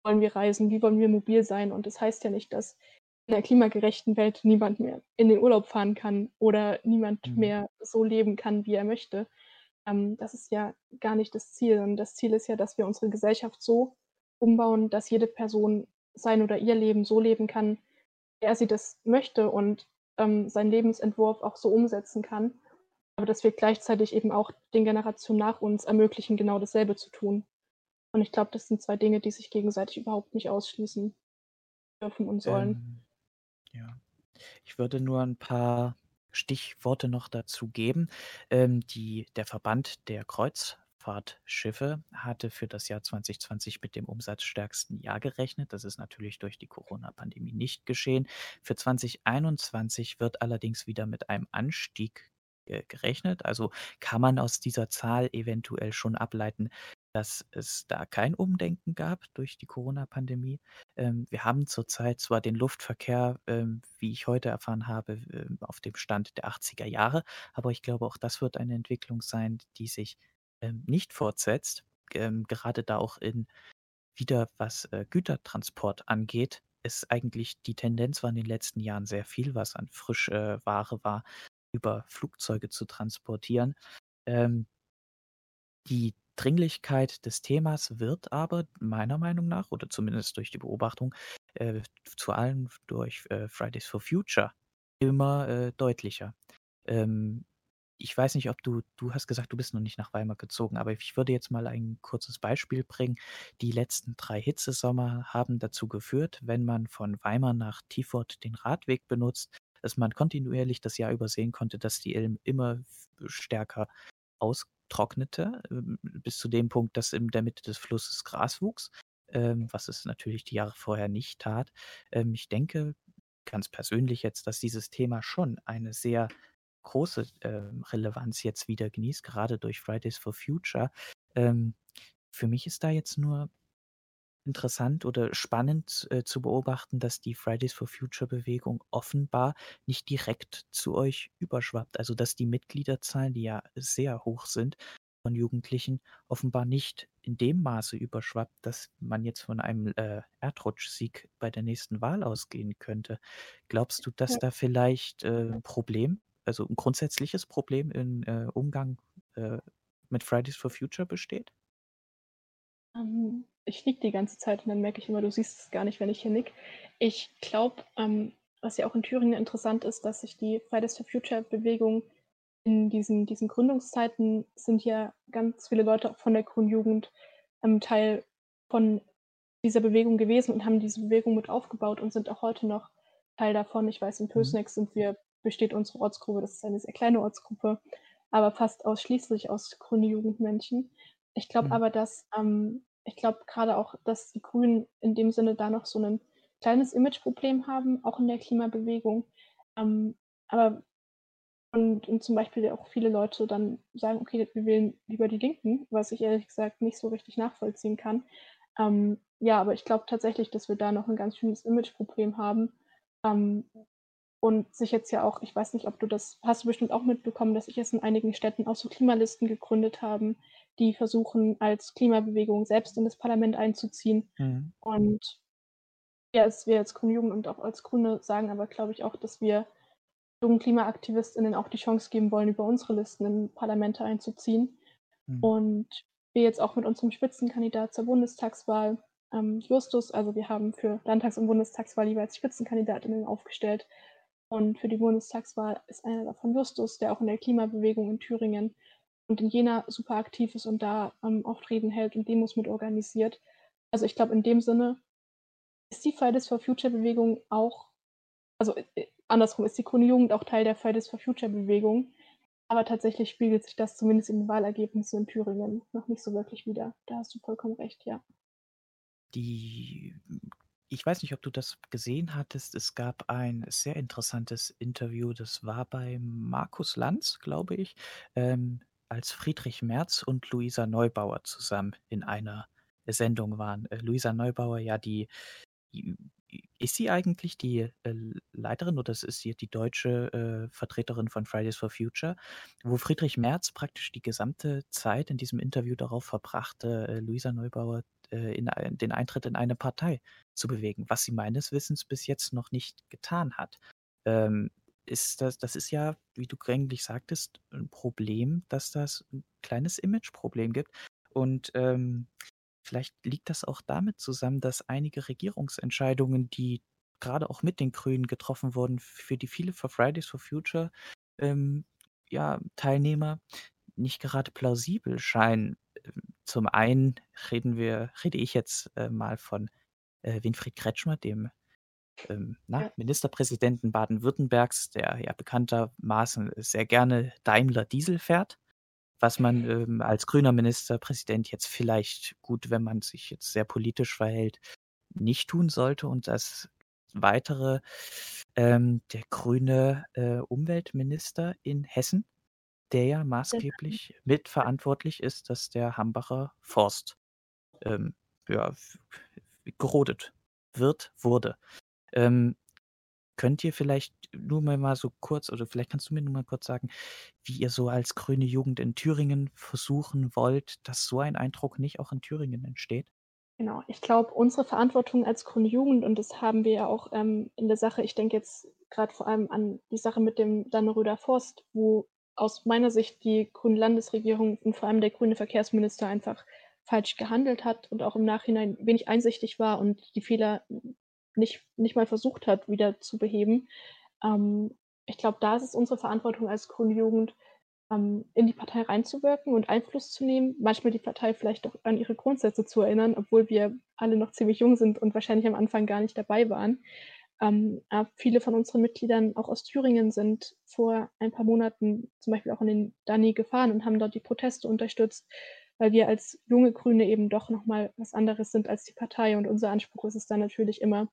wollen wir reisen, wie wollen wir mobil sein? Und das heißt ja nicht, dass in einer klimagerechten Welt niemand mehr in den Urlaub fahren kann oder niemand mhm. mehr so leben kann, wie er möchte. Ähm, das ist ja gar nicht das Ziel. Und das Ziel ist ja, dass wir unsere Gesellschaft so umbauen, dass jede Person sein oder ihr Leben so leben kann, wie er sie das möchte und ähm, seinen Lebensentwurf auch so umsetzen kann. Aber dass wir gleichzeitig eben auch den Generationen nach uns ermöglichen, genau dasselbe zu tun. Und ich glaube, das sind zwei Dinge, die sich gegenseitig überhaupt nicht ausschließen dürfen und sollen. Ähm, ja. Ich würde nur ein paar Stichworte noch dazu geben. Ähm, die, der Verband der Kreuzfahrtschiffe hatte für das Jahr 2020 mit dem umsatzstärksten Jahr gerechnet. Das ist natürlich durch die Corona-Pandemie nicht geschehen. Für 2021 wird allerdings wieder mit einem Anstieg äh, gerechnet. Also kann man aus dieser Zahl eventuell schon ableiten, dass es da kein Umdenken gab durch die Corona-Pandemie. Ähm, wir haben zurzeit zwar den Luftverkehr, ähm, wie ich heute erfahren habe, ähm, auf dem Stand der 80er Jahre, aber ich glaube, auch das wird eine Entwicklung sein, die sich ähm, nicht fortsetzt. Ähm, gerade da auch in wieder was äh, Gütertransport angeht, ist eigentlich die Tendenz war in den letzten Jahren sehr viel, was an Frischware äh, war, über Flugzeuge zu transportieren. Ähm, die Dringlichkeit des Themas wird aber meiner Meinung nach, oder zumindest durch die Beobachtung, äh, zu allem durch äh, Fridays for Future immer äh, deutlicher. Ähm, ich weiß nicht, ob du, du hast gesagt, du bist noch nicht nach Weimar gezogen, aber ich würde jetzt mal ein kurzes Beispiel bringen. Die letzten drei Hitzesommer haben dazu geführt, wenn man von Weimar nach Tiefort den Radweg benutzt, dass man kontinuierlich das Jahr übersehen konnte, dass die Ilm immer stärker austrocknete, ähm, bis zu dem Punkt, dass in der Mitte des Flusses Gras wuchs, ähm, was es natürlich die Jahre vorher nicht tat. Ähm, ich denke ganz persönlich jetzt, dass dieses Thema schon eine sehr große Relevanz jetzt wieder genießt, gerade durch Fridays for Future. Für mich ist da jetzt nur interessant oder spannend äh, zu beobachten, dass die Fridays for Future Bewegung offenbar nicht direkt zu euch überschwappt. Also dass die Mitgliederzahlen, die ja sehr hoch sind von Jugendlichen, offenbar nicht in dem Maße überschwappt, dass man jetzt von einem äh, Erdrutschsieg bei der nächsten Wahl ausgehen könnte. Glaubst du, dass Ja. da vielleicht äh, ein Problem also ein grundsätzliches Problem im äh, Umgang äh, mit Fridays for Future besteht? Ähm, ich nick die ganze Zeit und dann merke ich immer, du siehst es gar nicht, wenn ich hier nick. Ich glaube, ähm, was ja auch in Thüringen interessant ist, dass sich die Fridays for Future Bewegung in diesen, diesen Gründungszeiten sind ja ganz viele Leute auch von der Grünen Jugend ähm, Teil von dieser Bewegung gewesen und haben diese Bewegung mit aufgebaut und sind auch heute noch Teil davon. Ich weiß, in Pösneck sind wir besteht unsere Ortsgruppe, das ist eine sehr kleine Ortsgruppe, aber fast ausschließlich aus grünen Jugendmenschen. Ich glaube Mhm. aber, dass, ähm, ich glaube gerade auch, dass die Grünen in dem Sinne da noch so ein kleines Imageproblem haben, auch in der Klimabewegung. Ähm, aber und, und zum Beispiel auch viele Leute dann sagen, okay, wir wählen lieber die Linken, was ich ehrlich gesagt nicht so richtig nachvollziehen kann. Ähm, ja, aber ich glaube tatsächlich, dass wir da noch ein ganz schönes Imageproblem haben. Ähm, und sich jetzt ja auch, ich weiß nicht, ob du das, hast du bestimmt auch mitbekommen, dass sich jetzt in einigen Städten auch so Klimalisten gegründet haben, die versuchen, als Klimabewegung selbst in das Parlament einzuziehen. Mhm. Und ja, es wir als Grüne Jugend und auch als Grüne sagen aber, glaube ich, auch, dass wir jungen KlimaaktivistInnen auch die Chance geben wollen, über unsere Listen in Parlamente einzuziehen. Mhm. Und wir jetzt auch mit unserem Spitzenkandidat zur Bundestagswahl, ähm, Justus, also wir haben für Landtags- und Bundestagswahl jeweils Spitzenkandidatinnen aufgestellt. Und für die Bundestagswahl ist einer davon Justus, der auch in der Klimabewegung in Thüringen und in Jena super aktiv ist und da ähm, oft hält und Demos mit organisiert. Also ich glaube, in dem Sinne ist die Fridays for Future Bewegung auch, also äh, andersrum, ist die Grüne Jugend auch Teil der Fridays for Future Bewegung. Aber tatsächlich spiegelt sich das zumindest in den Wahlergebnissen in Thüringen noch nicht so wirklich wieder. Da hast du vollkommen recht, ja. Die, ich weiß nicht, ob du das gesehen hattest. Es gab ein sehr interessantes Interview. Das war bei Markus Lanz, glaube ich, ähm, als Friedrich Merz und Luisa Neubauer zusammen in einer Sendung waren. Äh, Luisa Neubauer, ja, die, ist sie eigentlich die äh, Leiterin oder ist sie die deutsche äh, Vertreterin von Fridays for Future, wo Friedrich Merz praktisch die gesamte Zeit in diesem Interview darauf verbrachte, äh, Luisa Neubauer äh, in ein, den Eintritt in eine Partei zu bewegen, was sie meines Wissens bis jetzt noch nicht getan hat. Ähm, ist das, das ist ja, wie du eigentlich sagtest, ein Problem, dass das ein kleines Imageproblem gibt. Und ähm, Vielleicht liegt das auch damit zusammen, dass einige Regierungsentscheidungen, die gerade auch mit den Grünen getroffen wurden, für die viele für Fridays for Future ähm, ja, Teilnehmer nicht gerade plausibel scheinen. Ähm, zum einen reden wir, rede ich jetzt äh, mal von äh, Winfried Kretschmer, dem ähm, na, Ja. Ministerpräsidenten Baden-Württembergs, der ja bekanntermaßen sehr gerne Daimler Diesel fährt was man ähm, als grüner Ministerpräsident jetzt vielleicht gut, wenn man sich jetzt sehr politisch verhält, nicht tun sollte. Und das weitere, ähm, der grüne äh, Umweltminister in Hessen, der ja maßgeblich mitverantwortlich ist, dass der Hambacher Forst ähm, ja, gerodet wird, wurde. Ähm, könnt ihr vielleicht nur mal, mal so kurz, oder vielleicht kannst du mir nur mal kurz sagen, wie ihr so als grüne Jugend in Thüringen versuchen wollt, dass so ein Eindruck nicht auch in Thüringen entsteht? Genau, ich glaube, unsere Verantwortung als Grüne Jugend, und das haben wir ja auch ähm, in der Sache, ich denke jetzt gerade vor allem an die Sache mit dem Danneröder Forst, wo aus meiner Sicht die grüne Landesregierung und vor allem der grüne Verkehrsminister einfach falsch gehandelt hat und auch im Nachhinein wenig einsichtig war und die Fehler nicht, nicht mal versucht hat, wieder zu beheben. Ähm, ich glaube, da ist es unsere Verantwortung als grüne Jugend, ähm, in die Partei reinzuwirken und Einfluss zu nehmen, manchmal die Partei vielleicht auch an ihre Grundsätze zu erinnern, obwohl wir alle noch ziemlich jung sind und wahrscheinlich am Anfang gar nicht dabei waren. Ähm, viele von unseren Mitgliedern auch aus Thüringen sind vor ein paar Monaten zum Beispiel auch in den Dani gefahren und haben dort die Proteste unterstützt, weil wir als junge Grüne eben doch nochmal was anderes sind als die Partei. Und unser Anspruch ist es dann natürlich immer,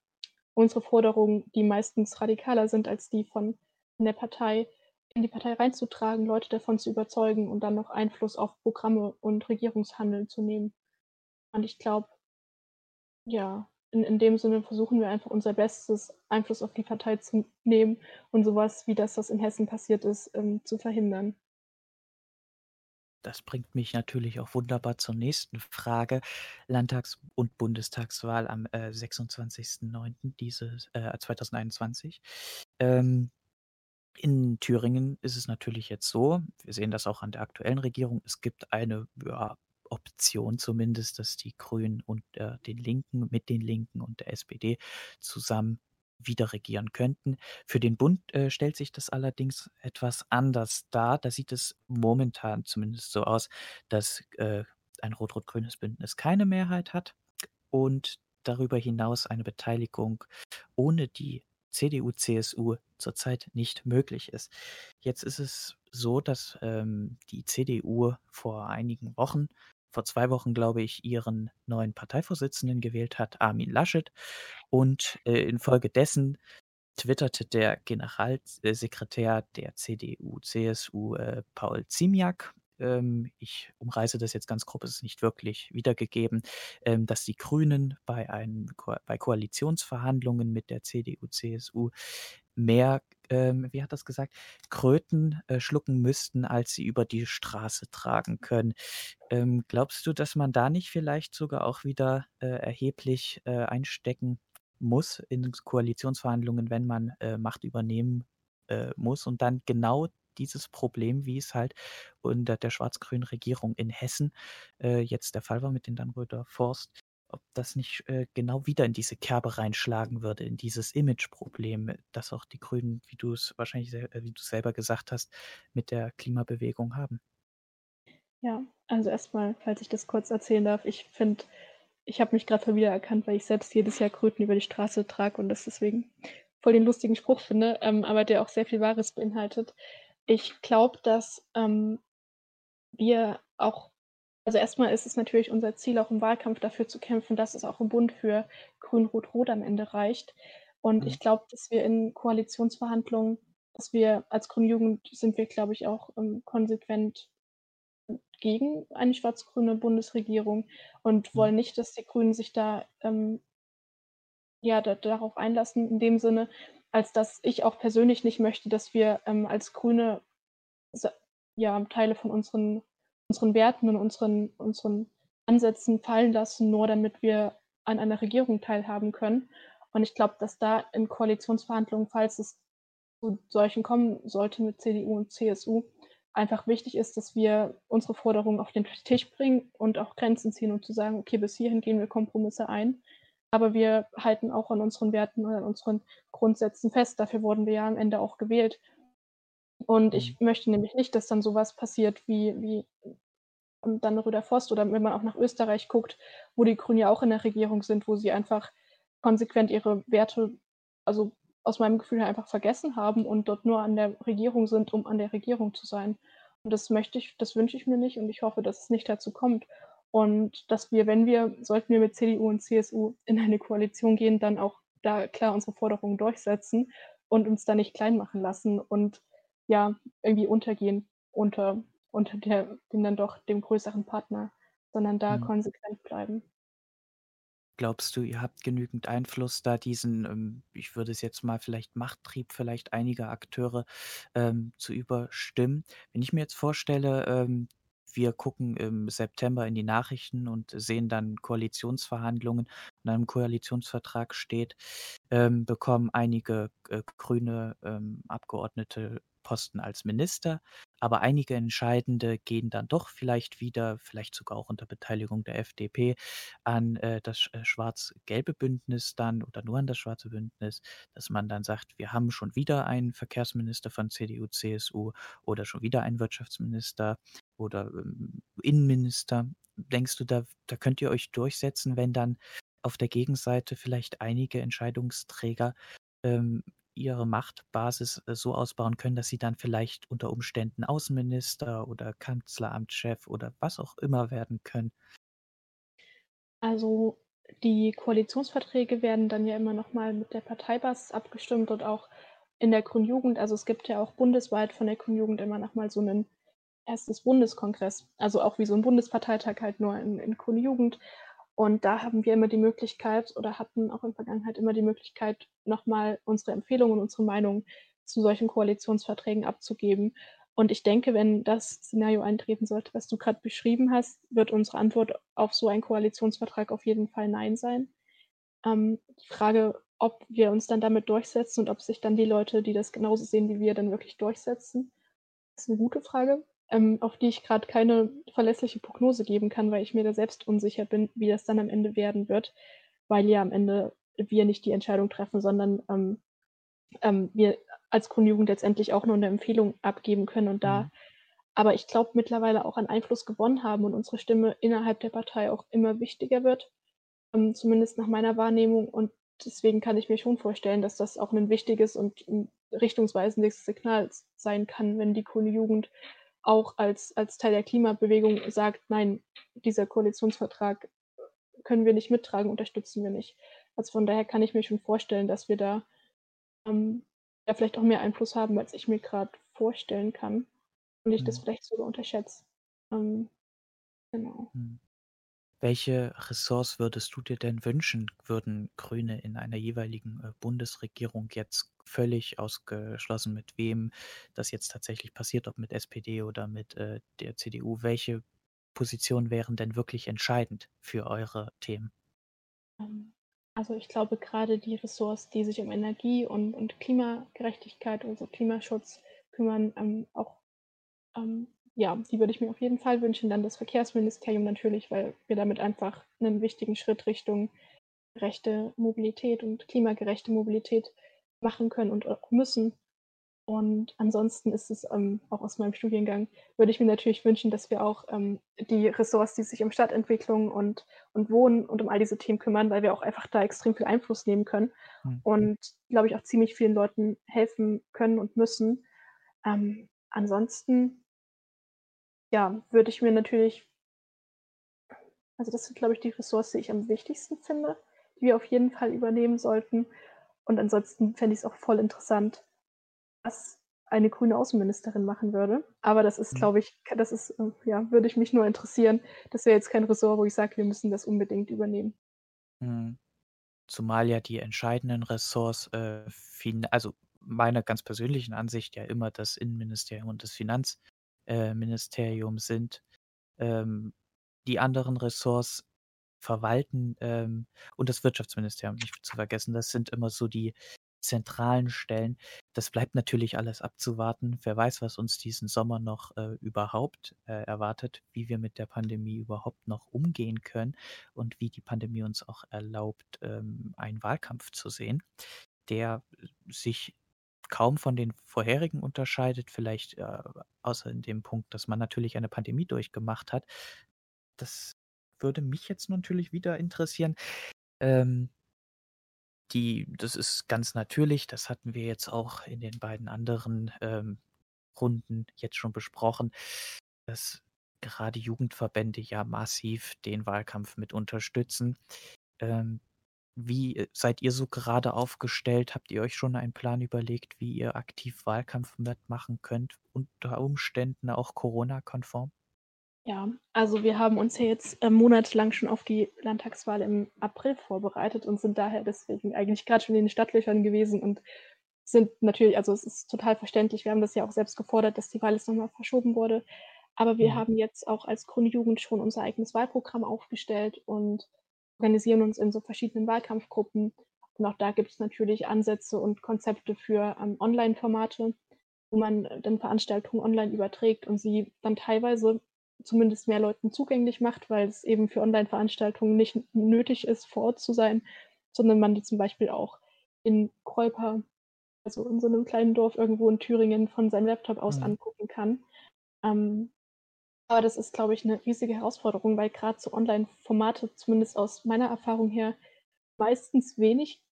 unsere Forderungen, die meistens radikaler sind als die von der Partei, in die Partei reinzutragen, Leute davon zu überzeugen und dann noch Einfluss auf Programme und Regierungshandeln zu nehmen. Und ich glaube, ja, in, in dem Sinne versuchen wir einfach unser Bestes, Einfluss auf die Partei zu nehmen und sowas wie das, was in Hessen passiert ist, ähm, zu verhindern. Das bringt mich natürlich auch wunderbar zur nächsten Frage. Landtags- und Bundestagswahl am äh, 26.09. Dieses, äh, 2021. Ähm, in Thüringen ist es natürlich jetzt so, wir sehen das auch an der aktuellen Regierung, es gibt eine ja, Option zumindest, dass die Grünen und äh, den Linken mit den Linken und der SPD zusammen wieder regieren könnten. Für den Bund äh, stellt sich das allerdings etwas anders dar. Da sieht es momentan zumindest so aus, dass äh, ein rot-rot-grünes Bündnis keine Mehrheit hat und darüber hinaus eine Beteiligung ohne die CDU, CSU zurzeit nicht möglich ist. Jetzt ist es so, dass ähm, die CDU vor einigen Wochen vor zwei Wochen, glaube ich, ihren neuen Parteivorsitzenden gewählt hat, Armin Laschet. Und äh, infolgedessen twitterte der Generalsekretär der CDU, CSU, äh, Paul Ziemiak, ähm, ich umreiße das jetzt ganz grob, es ist nicht wirklich wiedergegeben, ähm, dass die Grünen bei, einen, Ko bei Koalitionsverhandlungen mit der CDU, CSU mehr, ähm, wie hat das gesagt, Kröten äh, schlucken müssten, als sie über die Straße tragen können. Ähm, glaubst du, dass man da nicht vielleicht sogar auch wieder äh, erheblich äh, einstecken muss in Koalitionsverhandlungen, wenn man äh, Macht übernehmen äh, muss und dann genau dieses Problem, wie es halt unter der schwarz-grünen Regierung in Hessen äh, jetzt der Fall war mit den Dannröder Forst, ob das nicht äh, genau wieder in diese Kerbe reinschlagen würde, in dieses Imageproblem, das auch die Grünen, wie du es wahrscheinlich, äh, wie du selber gesagt hast, mit der Klimabewegung haben. Ja, also erstmal, falls ich das kurz erzählen darf, ich finde, ich habe mich gerade wieder erkannt, weil ich selbst jedes Jahr Kröten über die Straße trage und das deswegen voll den lustigen Spruch finde, ähm, aber der auch sehr viel Wahres beinhaltet. Ich glaube, dass ähm, wir auch also erstmal ist es natürlich unser Ziel, auch im Wahlkampf dafür zu kämpfen, dass es auch im Bund für Grün-Rot-Rot am Ende reicht. Und mhm. ich glaube, dass wir in Koalitionsverhandlungen, dass wir als Grüne Jugend sind wir, glaube ich, auch ähm, konsequent gegen eine schwarz-grüne Bundesregierung und mhm. wollen nicht, dass die Grünen sich da ähm, ja, da, darauf einlassen, in dem Sinne, als dass ich auch persönlich nicht möchte, dass wir ähm, als Grüne ja, Teile von unseren unseren Werten und unseren, unseren Ansätzen fallen lassen, nur damit wir an einer Regierung teilhaben können. Und ich glaube, dass da in Koalitionsverhandlungen, falls es zu solchen kommen sollte mit CDU und CSU, einfach wichtig ist, dass wir unsere Forderungen auf den Tisch bringen und auch Grenzen ziehen und zu sagen, okay, bis hierhin gehen wir Kompromisse ein. Aber wir halten auch an unseren Werten und an unseren Grundsätzen fest. Dafür wurden wir ja am Ende auch gewählt. Und ich mhm. möchte nämlich nicht, dass dann sowas passiert wie, wie dann Röder Forst oder wenn man auch nach Österreich guckt, wo die Grünen ja auch in der Regierung sind, wo sie einfach konsequent ihre Werte, also aus meinem Gefühl her einfach vergessen haben und dort nur an der Regierung sind, um an der Regierung zu sein. Und das möchte ich, das wünsche ich mir nicht und ich hoffe, dass es nicht dazu kommt. Und dass wir, wenn wir, sollten wir mit CDU und CSU in eine Koalition gehen, dann auch da klar unsere Forderungen durchsetzen und uns da nicht klein machen lassen und ja, irgendwie untergehen unter, unter der, dem dann doch dem größeren Partner, sondern da mhm. konsequent bleiben. Glaubst du, ihr habt genügend Einfluss, da diesen, ähm, ich würde es jetzt mal vielleicht Machttrieb vielleicht einiger Akteure ähm, zu überstimmen? Wenn ich mir jetzt vorstelle, ähm, wir gucken im September in die Nachrichten und sehen dann Koalitionsverhandlungen. In einem Koalitionsvertrag steht, ähm, bekommen einige äh, grüne ähm, Abgeordnete Posten als Minister, aber einige Entscheidende gehen dann doch vielleicht wieder, vielleicht sogar auch unter Beteiligung der FDP, an äh, das äh, schwarz-gelbe Bündnis dann oder nur an das schwarze Bündnis, dass man dann sagt, wir haben schon wieder einen Verkehrsminister von CDU, CSU oder schon wieder einen Wirtschaftsminister oder ähm, Innenminister. Denkst du, da, da könnt ihr euch durchsetzen, wenn dann auf der Gegenseite vielleicht einige Entscheidungsträger ähm, ihre Machtbasis äh, so ausbauen können, dass sie dann vielleicht unter Umständen Außenminister oder Kanzleramtschef oder was auch immer werden können? Also die Koalitionsverträge werden dann ja immer noch mal mit der Parteibasis abgestimmt und auch in der Grünen Jugend. Also es gibt ja auch bundesweit von der Grünen Jugend immer noch mal so einen erstes Bundeskongress, also auch wie so ein Bundesparteitag halt nur in, in Grüne Jugend. Und da haben wir immer die Möglichkeit oder hatten auch in der Vergangenheit immer die Möglichkeit, nochmal unsere Empfehlungen unsere Meinung zu solchen Koalitionsverträgen abzugeben. Und ich denke, wenn das Szenario eintreten sollte, was du gerade beschrieben hast, wird unsere Antwort auf so einen Koalitionsvertrag auf jeden Fall Nein sein. Ähm, die Frage, ob wir uns dann damit durchsetzen und ob sich dann die Leute, die das genauso sehen wie wir, dann wirklich durchsetzen, ist eine gute Frage ähm, auf die ich gerade keine verlässliche Prognose geben kann, weil ich mir da selbst unsicher bin, wie das dann am Ende werden wird, weil ja am Ende wir nicht die Entscheidung treffen, sondern ähm, ähm, wir als Grundjugend letztendlich auch nur eine Empfehlung abgeben können und da, mhm. aber ich glaube, mittlerweile auch an Einfluss gewonnen haben und unsere Stimme innerhalb der Partei auch immer wichtiger wird, ähm, zumindest nach meiner Wahrnehmung. Und deswegen kann ich mir schon vorstellen, dass das auch ein wichtiges und richtungsweisendes Signal sein kann, wenn die Grüne Jugend auch als, als Teil der Klimabewegung sagt, nein, dieser Koalitionsvertrag können wir nicht mittragen, unterstützen wir nicht. Also von daher kann ich mir schon vorstellen, dass wir da ähm, ja vielleicht auch mehr Einfluss haben, als ich mir gerade vorstellen kann. Und ich mhm. das vielleicht sogar unterschätze. Ähm, genau. Mhm. Welche Ressorts würdest du dir denn wünschen, würden Grüne in einer jeweiligen äh, Bundesregierung jetzt völlig ausgeschlossen, mit wem das jetzt tatsächlich passiert, ob mit SPD oder mit äh, der CDU? Welche Positionen wären denn wirklich entscheidend für eure Themen? Ähm, also ich glaube gerade die Ressorts, die sich um Energie und, und Klimagerechtigkeit, also Klimaschutz kümmern, ähm, auch ähm, ja, die würde ich mir auf jeden Fall wünschen. Dann das Verkehrsministerium natürlich, weil wir damit einfach einen wichtigen Schritt Richtung gerechte Mobilität und klimagerechte Mobilität machen können und auch müssen. Und ansonsten ist es ähm, auch aus meinem Studiengang, würde ich mir natürlich wünschen, dass wir auch ähm, die Ressorts, die sich um Stadtentwicklung und, und Wohnen und um all diese Themen kümmern, weil wir auch einfach da extrem viel Einfluss nehmen können mhm. und, glaube ich, auch ziemlich vielen Leuten helfen können und müssen. Ähm, ansonsten ja, würde ich mir natürlich also das sind, glaube ich, die Ressource, die ich am wichtigsten finde, die wir auf jeden Fall übernehmen sollten. Und ansonsten fände ich es auch voll interessant, was eine grüne Außenministerin machen würde. Aber das ist, mhm. glaube ich, das ist, äh, ja, würde ich mich nur interessieren. Das wäre jetzt kein Ressort, wo ich sage, wir müssen das unbedingt übernehmen. Mhm. Zumal ja die entscheidenden Ressorts, äh, also meiner ganz persönlichen Ansicht ja immer das Innenministerium und das Finanz äh, sind. Ähm, die anderen Ressorts verwalten ähm, und das Wirtschaftsministerium nicht zu vergessen. Das sind immer so die zentralen Stellen. Das bleibt natürlich alles abzuwarten. Wer weiß, was uns diesen Sommer noch äh, überhaupt äh, erwartet, wie wir mit der Pandemie überhaupt noch umgehen können und wie die Pandemie uns auch erlaubt, ähm, einen Wahlkampf zu sehen, der sich kaum von den vorherigen unterscheidet, vielleicht äh, außer in dem Punkt, dass man natürlich eine Pandemie durchgemacht hat. Das würde mich jetzt natürlich wieder interessieren. Ähm, die, das ist ganz natürlich, das hatten wir jetzt auch in den beiden anderen ähm, Runden jetzt schon besprochen, dass gerade Jugendverbände ja massiv den Wahlkampf mit unterstützen. Ähm, wie äh, seid ihr so gerade aufgestellt? Habt ihr euch schon einen Plan überlegt, wie ihr aktiv Wahlkampf mitmachen könnt, unter Umständen auch Corona-konform? Ja, also wir haben uns ja jetzt äh, monatelang schon auf die Landtagswahl im April vorbereitet und sind daher deswegen eigentlich gerade schon in den Stadtlöchern gewesen und sind natürlich, also es ist total verständlich, wir haben das ja auch selbst gefordert, dass die Wahl jetzt nochmal verschoben wurde. Aber wir mhm. haben jetzt auch als Grüne Jugend schon unser eigenes Wahlprogramm aufgestellt und organisieren uns in so verschiedenen Wahlkampfgruppen. Und auch da gibt es natürlich Ansätze und Konzepte für ähm, Online-Formate, wo man dann Veranstaltungen online überträgt und sie dann teilweise zumindest mehr Leuten zugänglich macht, weil es eben für Online-Veranstaltungen nicht nötig ist, vor Ort zu sein, sondern man die zum Beispiel auch in Kreuper, also in so einem kleinen Dorf irgendwo in Thüringen, von seinem Laptop aus Mhm. angucken kann. Ähm, aber das ist, glaube ich, eine riesige Herausforderung, weil gerade so Online-Formate, zumindest aus meiner Erfahrung her, meistens wenig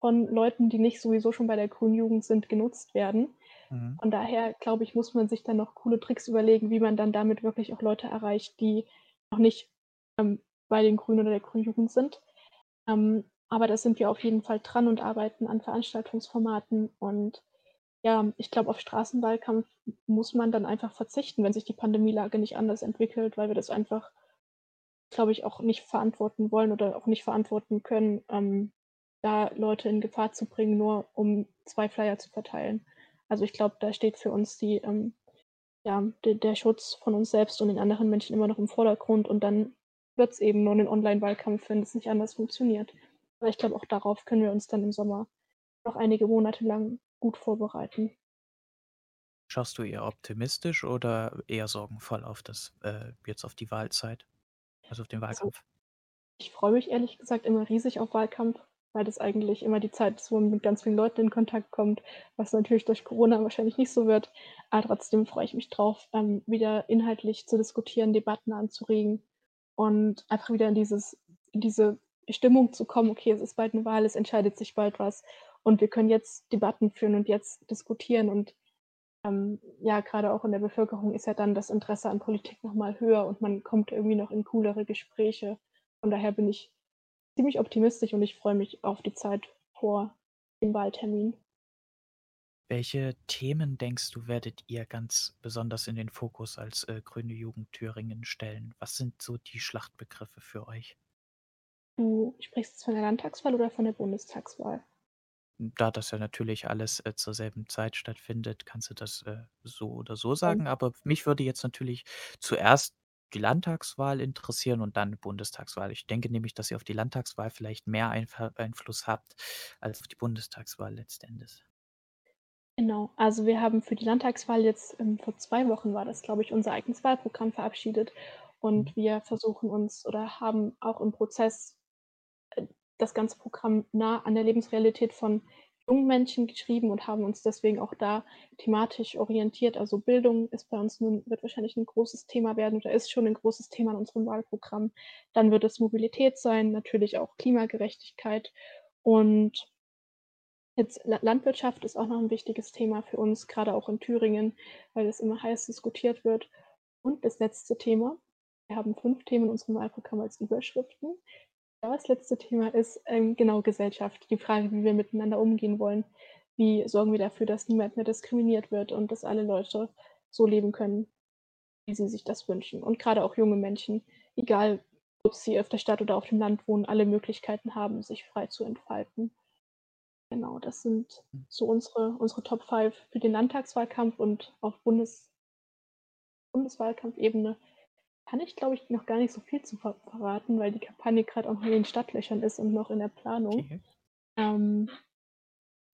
von Leuten, die nicht sowieso schon bei der Grünen Jugend sind, genutzt werden. Mhm. Von daher, glaube ich, muss man sich dann noch coole Tricks überlegen, wie man dann damit wirklich auch Leute erreicht, die noch nicht ähm, bei den Grünen oder der Grünen sind. Ähm, aber da sind wir auf jeden Fall dran und arbeiten an Veranstaltungsformaten. Und ja, ich glaube, auf Straßenwahlkampf muss man dann einfach verzichten, wenn sich die Pandemielage nicht anders entwickelt, weil wir das einfach, glaube ich, auch nicht verantworten wollen oder auch nicht verantworten können, ähm, da Leute in Gefahr zu bringen, nur um zwei Flyer zu verteilen. Also ich glaube, da steht für uns die, ähm, ja, der, der Schutz von uns selbst und den anderen Menschen immer noch im Vordergrund und dann wird es eben nur ein Online-Wahlkampf, wenn es nicht anders funktioniert. Aber ich glaube, auch darauf können wir uns dann im Sommer noch einige Monate lang gut vorbereiten. Schaust du eher optimistisch oder eher sorgenvoll auf das, äh, jetzt auf die Wahlzeit? Also auf den Also Wahlkampf? ich freue mich ehrlich gesagt immer riesig auf Wahlkampf, weil das eigentlich immer die Zeit ist, wo man mit ganz vielen Leuten in Kontakt kommt, was natürlich durch Corona wahrscheinlich nicht so wird. Aber trotzdem freue ich mich drauf, ähm, wieder inhaltlich zu diskutieren, Debatten anzuregen und einfach wieder in dieses, in diese Stimmung zu kommen, okay, es ist bald eine Wahl, es entscheidet sich bald was und wir können jetzt Debatten führen und jetzt diskutieren und ähm, ja, gerade auch in der Bevölkerung ist ja dann das Interesse an Politik nochmal höher und man kommt irgendwie noch in coolere Gespräche. Von daher bin ich ziemlich optimistisch und ich freue mich auf die Zeit vor dem Wahltermin. Welche Themen denkst du, werdet ihr ganz besonders in den Fokus als äh, Grüne Jugend Thüringen stellen? Was sind so die Schlachtbegriffe für euch? Du sprichst jetzt von der Landtagswahl oder von der Bundestagswahl? Da das ja natürlich alles äh, zur selben Zeit stattfindet, kannst du das äh, so oder so sagen. Aber mich würde jetzt natürlich zuerst die Landtagswahl interessieren und dann die Bundestagswahl. Ich denke nämlich, dass ihr auf die Landtagswahl vielleicht mehr Einf- Einfluss habt als auf die Bundestagswahl letztendlich. Genau, also wir haben für die Landtagswahl jetzt ähm, vor zwei Wochen war das, glaube ich, unser eigenes Wahlprogramm verabschiedet und Mhm. wir versuchen uns oder haben auch im Prozess äh, das ganze Programm nah an der Lebensrealität von jungen Menschen geschrieben und haben uns deswegen auch da thematisch orientiert. Also Bildung ist bei uns nun, wird wahrscheinlich ein großes Thema werden oder ist schon ein großes Thema in unserem Wahlprogramm. Dann wird es Mobilität sein, natürlich auch Klimagerechtigkeit und Jetzt La Landwirtschaft ist auch noch ein wichtiges Thema für uns, gerade auch in Thüringen, weil es immer heiß diskutiert wird. Und das letzte Thema, wir haben fünf Themen in unserem Wahlprogramm als Überschriften. Das letzte Thema ist ähm, genau Gesellschaft, die Frage, wie wir miteinander umgehen wollen. Wie sorgen wir dafür, dass niemand mehr diskriminiert wird und dass alle Leute so leben können, wie sie sich das wünschen. Und gerade auch junge Menschen, egal ob sie auf der Stadt oder auf dem Land wohnen, alle Möglichkeiten haben, sich frei zu entfalten. Genau, das sind so unsere, unsere Top 5 für den Landtagswahlkampf und auf Bundes, Bundeswahlkampfebene kann ich, glaube ich, noch gar nicht so viel zu ver verraten, weil die Kampagne gerade auch noch in den Startlöchern ist und noch in der Planung. Okay. Ähm,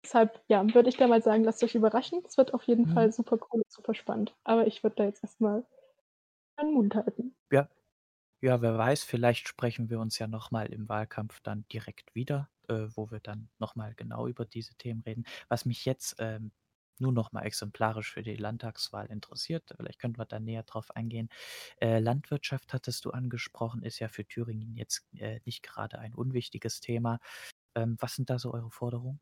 deshalb, ja, würde ich da mal sagen, lasst euch überraschen. Es wird auf jeden Mhm. Fall super cool und super spannend. Aber ich würde da jetzt erstmal meinen Mund halten. Ja. Ja, wer weiß, vielleicht sprechen wir uns ja nochmal im Wahlkampf dann direkt wieder, äh, wo wir dann nochmal genau über diese Themen reden. Was mich jetzt ähm, nur nochmal exemplarisch für die Landtagswahl interessiert, vielleicht könnten wir da näher drauf eingehen. Äh, Landwirtschaft hattest du angesprochen, ist ja für Thüringen jetzt äh, nicht gerade ein unwichtiges Thema. Ähm, was sind da so eure Forderungen?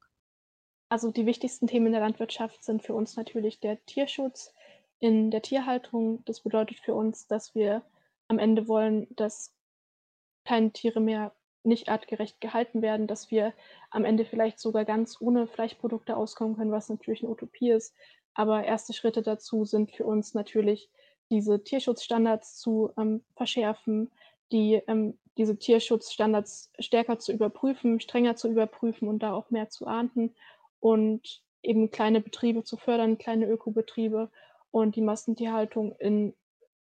Also die wichtigsten Themen in der Landwirtschaft sind für uns natürlich der Tierschutz in der Tierhaltung. Das bedeutet für uns, dass wir am Ende wollen, dass keine Tiere mehr nicht artgerecht gehalten werden, dass wir am Ende vielleicht sogar ganz ohne Fleischprodukte auskommen können, was natürlich eine Utopie ist. Aber erste Schritte dazu sind für uns natürlich, diese Tierschutzstandards zu ähm, verschärfen, die, ähm, diese Tierschutzstandards stärker zu überprüfen, strenger zu überprüfen und da auch mehr zu ahnden und eben kleine Betriebe zu fördern, kleine Ökobetriebe und die Massentierhaltung in,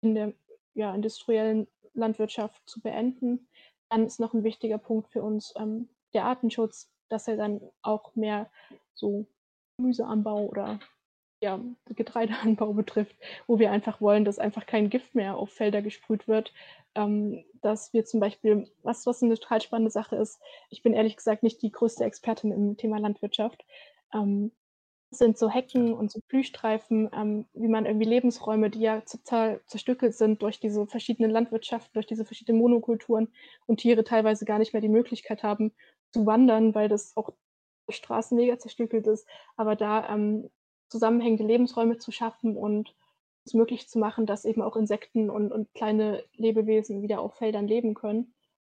in der ja, industriellen Landwirtschaft zu beenden. Dann ist noch ein wichtiger Punkt für uns ähm, der Artenschutz, dass er dann auch mehr so Gemüseanbau oder ja, Getreideanbau [laughs] betrifft, wo wir einfach wollen, dass einfach kein Gift mehr auf Felder gesprüht wird. Ähm, dass wir zum Beispiel, was, was eine total spannende Sache ist, ich bin ehrlich gesagt nicht die größte Expertin im Thema Landwirtschaft, ähm, sind so Hecken und so Blühstreifen, ähm, wie man irgendwie Lebensräume, die ja total zerstückelt sind durch diese verschiedenen Landwirtschaften, durch diese verschiedenen Monokulturen und Tiere teilweise gar nicht mehr die Möglichkeit haben zu wandern, weil das auch durch Straßen mega zerstückelt ist. Aber da ähm, zusammenhängende Lebensräume zu schaffen und es möglich zu machen, dass eben auch Insekten und, und kleine Lebewesen wieder auf Feldern leben können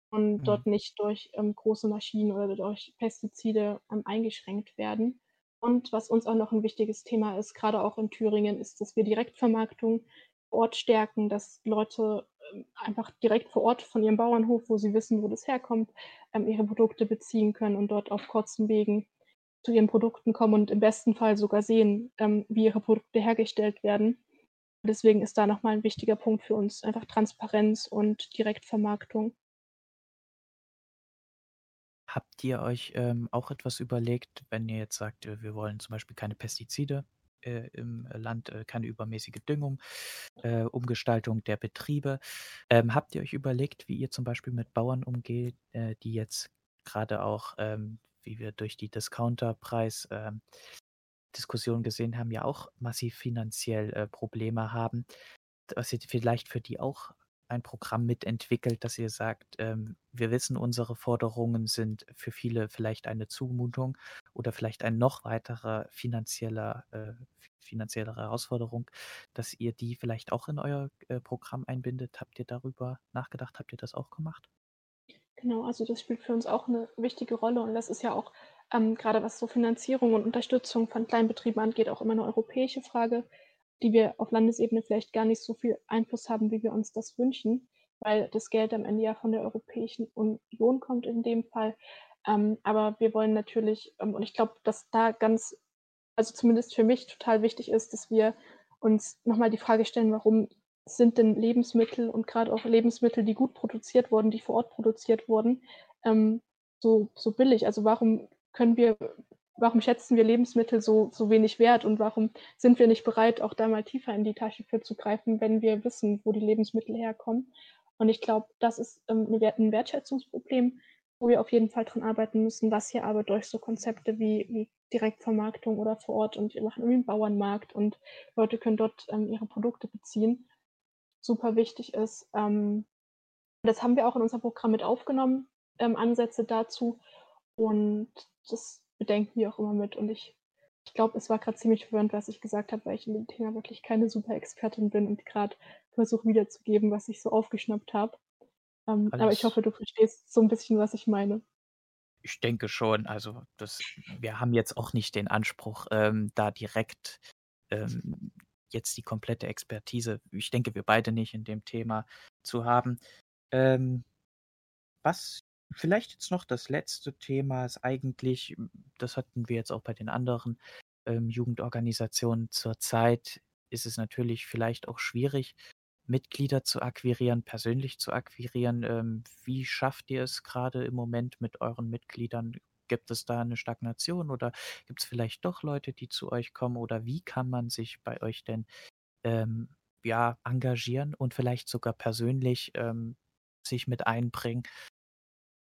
und mhm. dort nicht durch ähm, große Maschinen oder durch Pestizide ähm, eingeschränkt werden. Und was uns auch noch ein wichtiges Thema ist, gerade auch in Thüringen, ist, dass wir Direktvermarktung vor Ort stärken, dass Leute ähm, einfach direkt vor Ort von ihrem Bauernhof, wo sie wissen, wo das herkommt, ähm, ihre Produkte beziehen können und dort auf kurzen Wegen zu ihren Produkten kommen und im besten Fall sogar sehen, ähm, wie ihre Produkte hergestellt werden. Deswegen ist da nochmal ein wichtiger Punkt für uns einfach Transparenz und Direktvermarktung. Habt ihr euch ähm, auch etwas überlegt, wenn ihr jetzt sagt, äh, wir wollen zum Beispiel keine Pestizide äh, im Land, äh, keine übermäßige Düngung, äh, Umgestaltung der Betriebe? Ähm, habt ihr euch überlegt, wie ihr zum Beispiel mit Bauern umgeht, äh, die jetzt gerade auch, ähm, wie wir durch die Discounterpreis ähm, Diskussion gesehen haben, ja auch massiv finanziell äh, Probleme haben, dass ihr vielleicht für die auch ein Programm mitentwickelt, dass ihr sagt, ähm, wir wissen, unsere Forderungen sind für viele vielleicht eine Zumutung oder vielleicht ein noch weiterer finanzieller, äh, finanzielle Herausforderung, dass ihr die vielleicht auch in euer äh, Programm einbindet. Habt ihr darüber nachgedacht? Habt ihr das auch gemacht? Genau, also das spielt für uns auch eine wichtige Rolle und das ist ja auch ähm, gerade was so Finanzierung und Unterstützung von Kleinbetrieben angeht, auch immer eine europäische Frage die wir auf Landesebene vielleicht gar nicht so viel Einfluss haben, wie wir uns das wünschen, weil das Geld am Ende ja von der Europäischen Union kommt in dem Fall. Ähm, aber wir wollen natürlich, ähm, und ich glaube, dass da ganz, also zumindest für mich total wichtig ist, dass wir uns nochmal die Frage stellen, warum sind denn Lebensmittel und gerade auch Lebensmittel, die gut produziert wurden, die vor Ort produziert wurden, ähm, so, so billig? Also warum können wir warum schätzen wir Lebensmittel so, so wenig wert und warum sind wir nicht bereit, auch da mal tiefer in die Tasche für zu greifen, wenn wir wissen, wo die Lebensmittel herkommen. Und ich glaube, das ist ähm, ein Wertschätzungsproblem, wo wir auf jeden Fall dran arbeiten müssen, was hier aber durch so Konzepte wie, wie Direktvermarktung oder vor Ort und wir machen irgendwie einen Bauernmarkt und Leute können dort ähm, ihre Produkte beziehen, super wichtig ist. Ähm, das haben wir auch in unser Programm mit aufgenommen, ähm, Ansätze dazu. Und das bedenken wir auch immer mit. Und ich, ich glaube, es war gerade ziemlich verwirrend, was ich gesagt habe, weil ich in dem Thema wirklich keine super Expertin bin und gerade versuche wiederzugeben, was ich so aufgeschnappt habe. Ähm, aber ich hoffe, du verstehst so ein bisschen, was ich meine. Ich denke schon. Also das, wir haben jetzt auch nicht den Anspruch, ähm, da direkt ähm, jetzt die komplette Expertise, ich denke, wir beide nicht in dem Thema zu haben. Ähm, was Vielleicht jetzt noch das letzte Thema ist eigentlich, das hatten wir jetzt auch bei den anderen ähm, Jugendorganisationen zurzeit, ist es natürlich vielleicht auch schwierig, Mitglieder zu akquirieren, persönlich zu akquirieren. Ähm, wie schafft ihr es gerade im Moment mit euren Mitgliedern? Gibt es da eine Stagnation oder gibt es vielleicht doch Leute, die zu euch kommen? Oder wie kann man sich bei euch denn ähm, ja, engagieren und vielleicht sogar persönlich ähm, sich mit einbringen,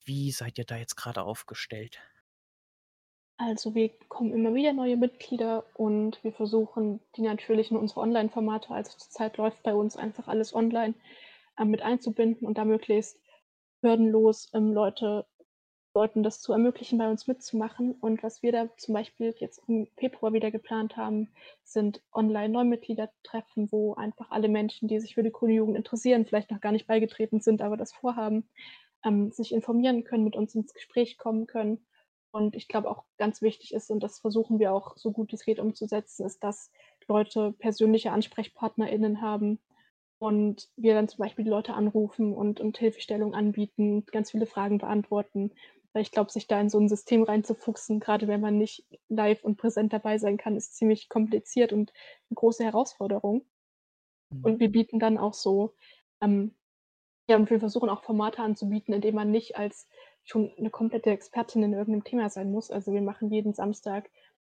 wie seid ihr da jetzt gerade aufgestellt? Also wir bekommen immer wieder neue Mitglieder und wir versuchen die natürlich in unsere Online-Formate, also zurzeit läuft bei uns einfach alles online, äh, mit einzubinden und da möglichst hürdenlos ähm, Leute, Leuten das zu ermöglichen, bei uns mitzumachen. Und was wir da zum Beispiel jetzt im Februar wieder geplant haben, sind Online-Neumitgliedertreffen, wo einfach alle Menschen, die sich für die Grüne Jugend interessieren, vielleicht noch gar nicht beigetreten sind, aber das vorhaben, ähm, sich informieren können, mit uns ins Gespräch kommen können. Und ich glaube auch ganz wichtig ist, und das versuchen wir auch so gut es geht umzusetzen, ist, dass Leute persönliche AnsprechpartnerInnen haben und wir dann zum Beispiel die Leute anrufen und, und Hilfestellung anbieten, ganz viele Fragen beantworten. Weil ich glaube, sich da in so ein System reinzufuchsen, gerade wenn man nicht live und präsent dabei sein kann, ist ziemlich kompliziert und eine große Herausforderung. Mhm. Und wir bieten dann auch so ähm, ja, und wir versuchen auch Formate anzubieten, in denen man nicht als schon eine komplette Expertin in irgendeinem Thema sein muss. Also wir machen jeden Samstag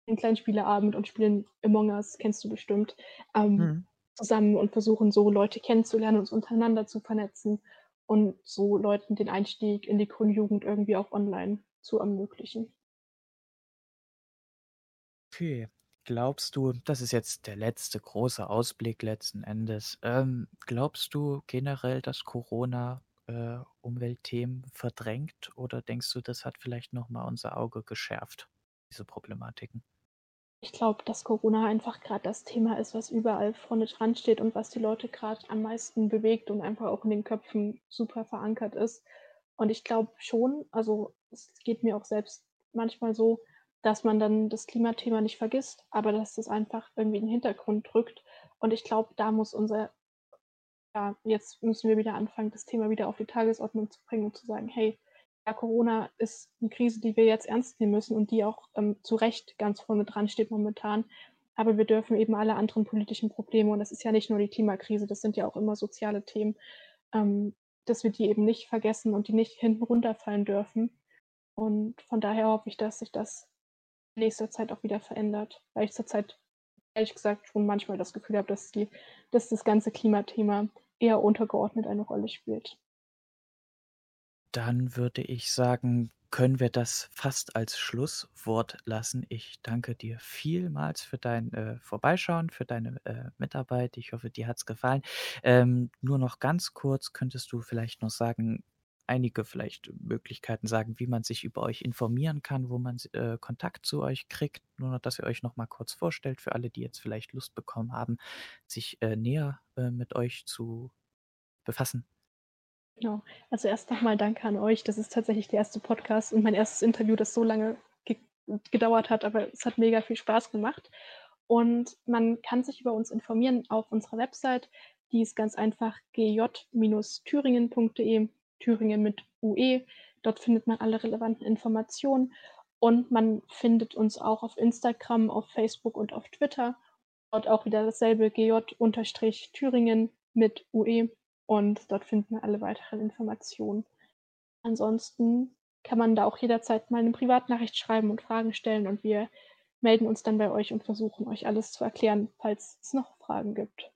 einen kleinen Spieleabend und spielen Among Us, kennst du bestimmt, ähm, Mhm. zusammen und versuchen so Leute kennenzulernen, uns untereinander zu vernetzen und so Leuten den Einstieg in die Grundjugend irgendwie auch online zu ermöglichen. Okay. Glaubst du, das ist jetzt der letzte große Ausblick letzten Endes. Ähm, glaubst du generell, dass Corona äh, Umweltthemen verdrängt oder denkst du, das hat vielleicht noch mal unser Auge geschärft, diese Problematiken? Ich glaube, dass Corona einfach gerade das Thema ist, was überall vorne dran steht und was die Leute gerade am meisten bewegt und einfach auch in den Köpfen super verankert ist. Und ich glaube schon, also es geht mir auch selbst manchmal so, dass man dann das Klimathema nicht vergisst, aber dass das einfach irgendwie in den Hintergrund drückt. Und ich glaube, da muss unser, ja, jetzt müssen wir wieder anfangen, das Thema wieder auf die Tagesordnung zu bringen und zu sagen, hey, ja, Corona ist eine Krise, die wir jetzt ernst nehmen müssen und die auch ähm, zu Recht ganz vorne dran steht momentan. Aber wir dürfen eben alle anderen politischen Probleme, und das ist ja nicht nur die Klimakrise, das sind ja auch immer soziale Themen, ähm, dass wir die eben nicht vergessen und die nicht hinten runterfallen dürfen. Und von daher hoffe ich, dass sich das nächster Zeit auch wieder verändert, weil ich zurzeit ehrlich gesagt schon manchmal das Gefühl habe, dass, die, dass das ganze Klimathema eher untergeordnet eine Rolle spielt. Dann würde ich sagen, können wir das fast als Schlusswort lassen. Ich danke dir vielmals für dein äh, Vorbeischauen, für deine äh, Mitarbeit. Ich hoffe, dir hat es gefallen. Ähm, nur noch ganz kurz, könntest du vielleicht noch sagen, einige vielleicht Möglichkeiten sagen, wie man sich über euch informieren kann, wo man äh, Kontakt zu euch kriegt. Nur noch, dass ihr euch noch mal kurz vorstellt für alle, die jetzt vielleicht Lust bekommen haben, sich äh, näher äh, mit euch zu befassen. Genau. Also erst nochmal danke an euch. Das ist tatsächlich der erste Podcast und mein erstes Interview, das so lange ge gedauert hat, aber es hat mega viel Spaß gemacht. Und man kann sich über uns informieren auf unserer Website. Die ist ganz einfach gj-thüringen.de, Thüringen mit UE. Dort findet man alle relevanten Informationen. Und man findet uns auch auf Instagram, auf Facebook und auf Twitter. Dort auch wieder dasselbe gj-thüringen mit UE und dort finden wir alle weiteren Informationen. Ansonsten kann man da auch jederzeit mal eine Privatnachricht schreiben und Fragen stellen und wir melden uns dann bei euch und versuchen euch alles zu erklären, falls es noch Fragen gibt.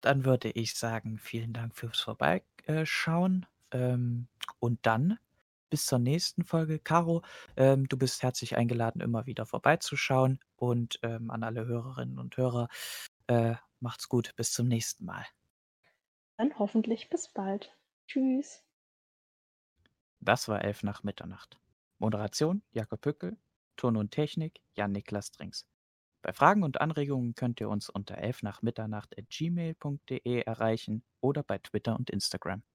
Dann würde ich sagen, vielen Dank fürs Vorbeischauen ähm, und dann bis zur nächsten Folge. Caro, ähm, du bist herzlich eingeladen, immer wieder vorbeizuschauen und ähm, an alle Hörerinnen und Hörer, äh, macht's gut, bis zum nächsten Mal. Dann hoffentlich bis bald. Tschüss. Das war Elf nach Mitternacht. Moderation Jakob Pückel, Ton und Technik Jan-Niklas Drinks. Bei Fragen und Anregungen könnt ihr uns unter elfnachmitternacht.gmail.de erreichen oder bei Twitter und Instagram.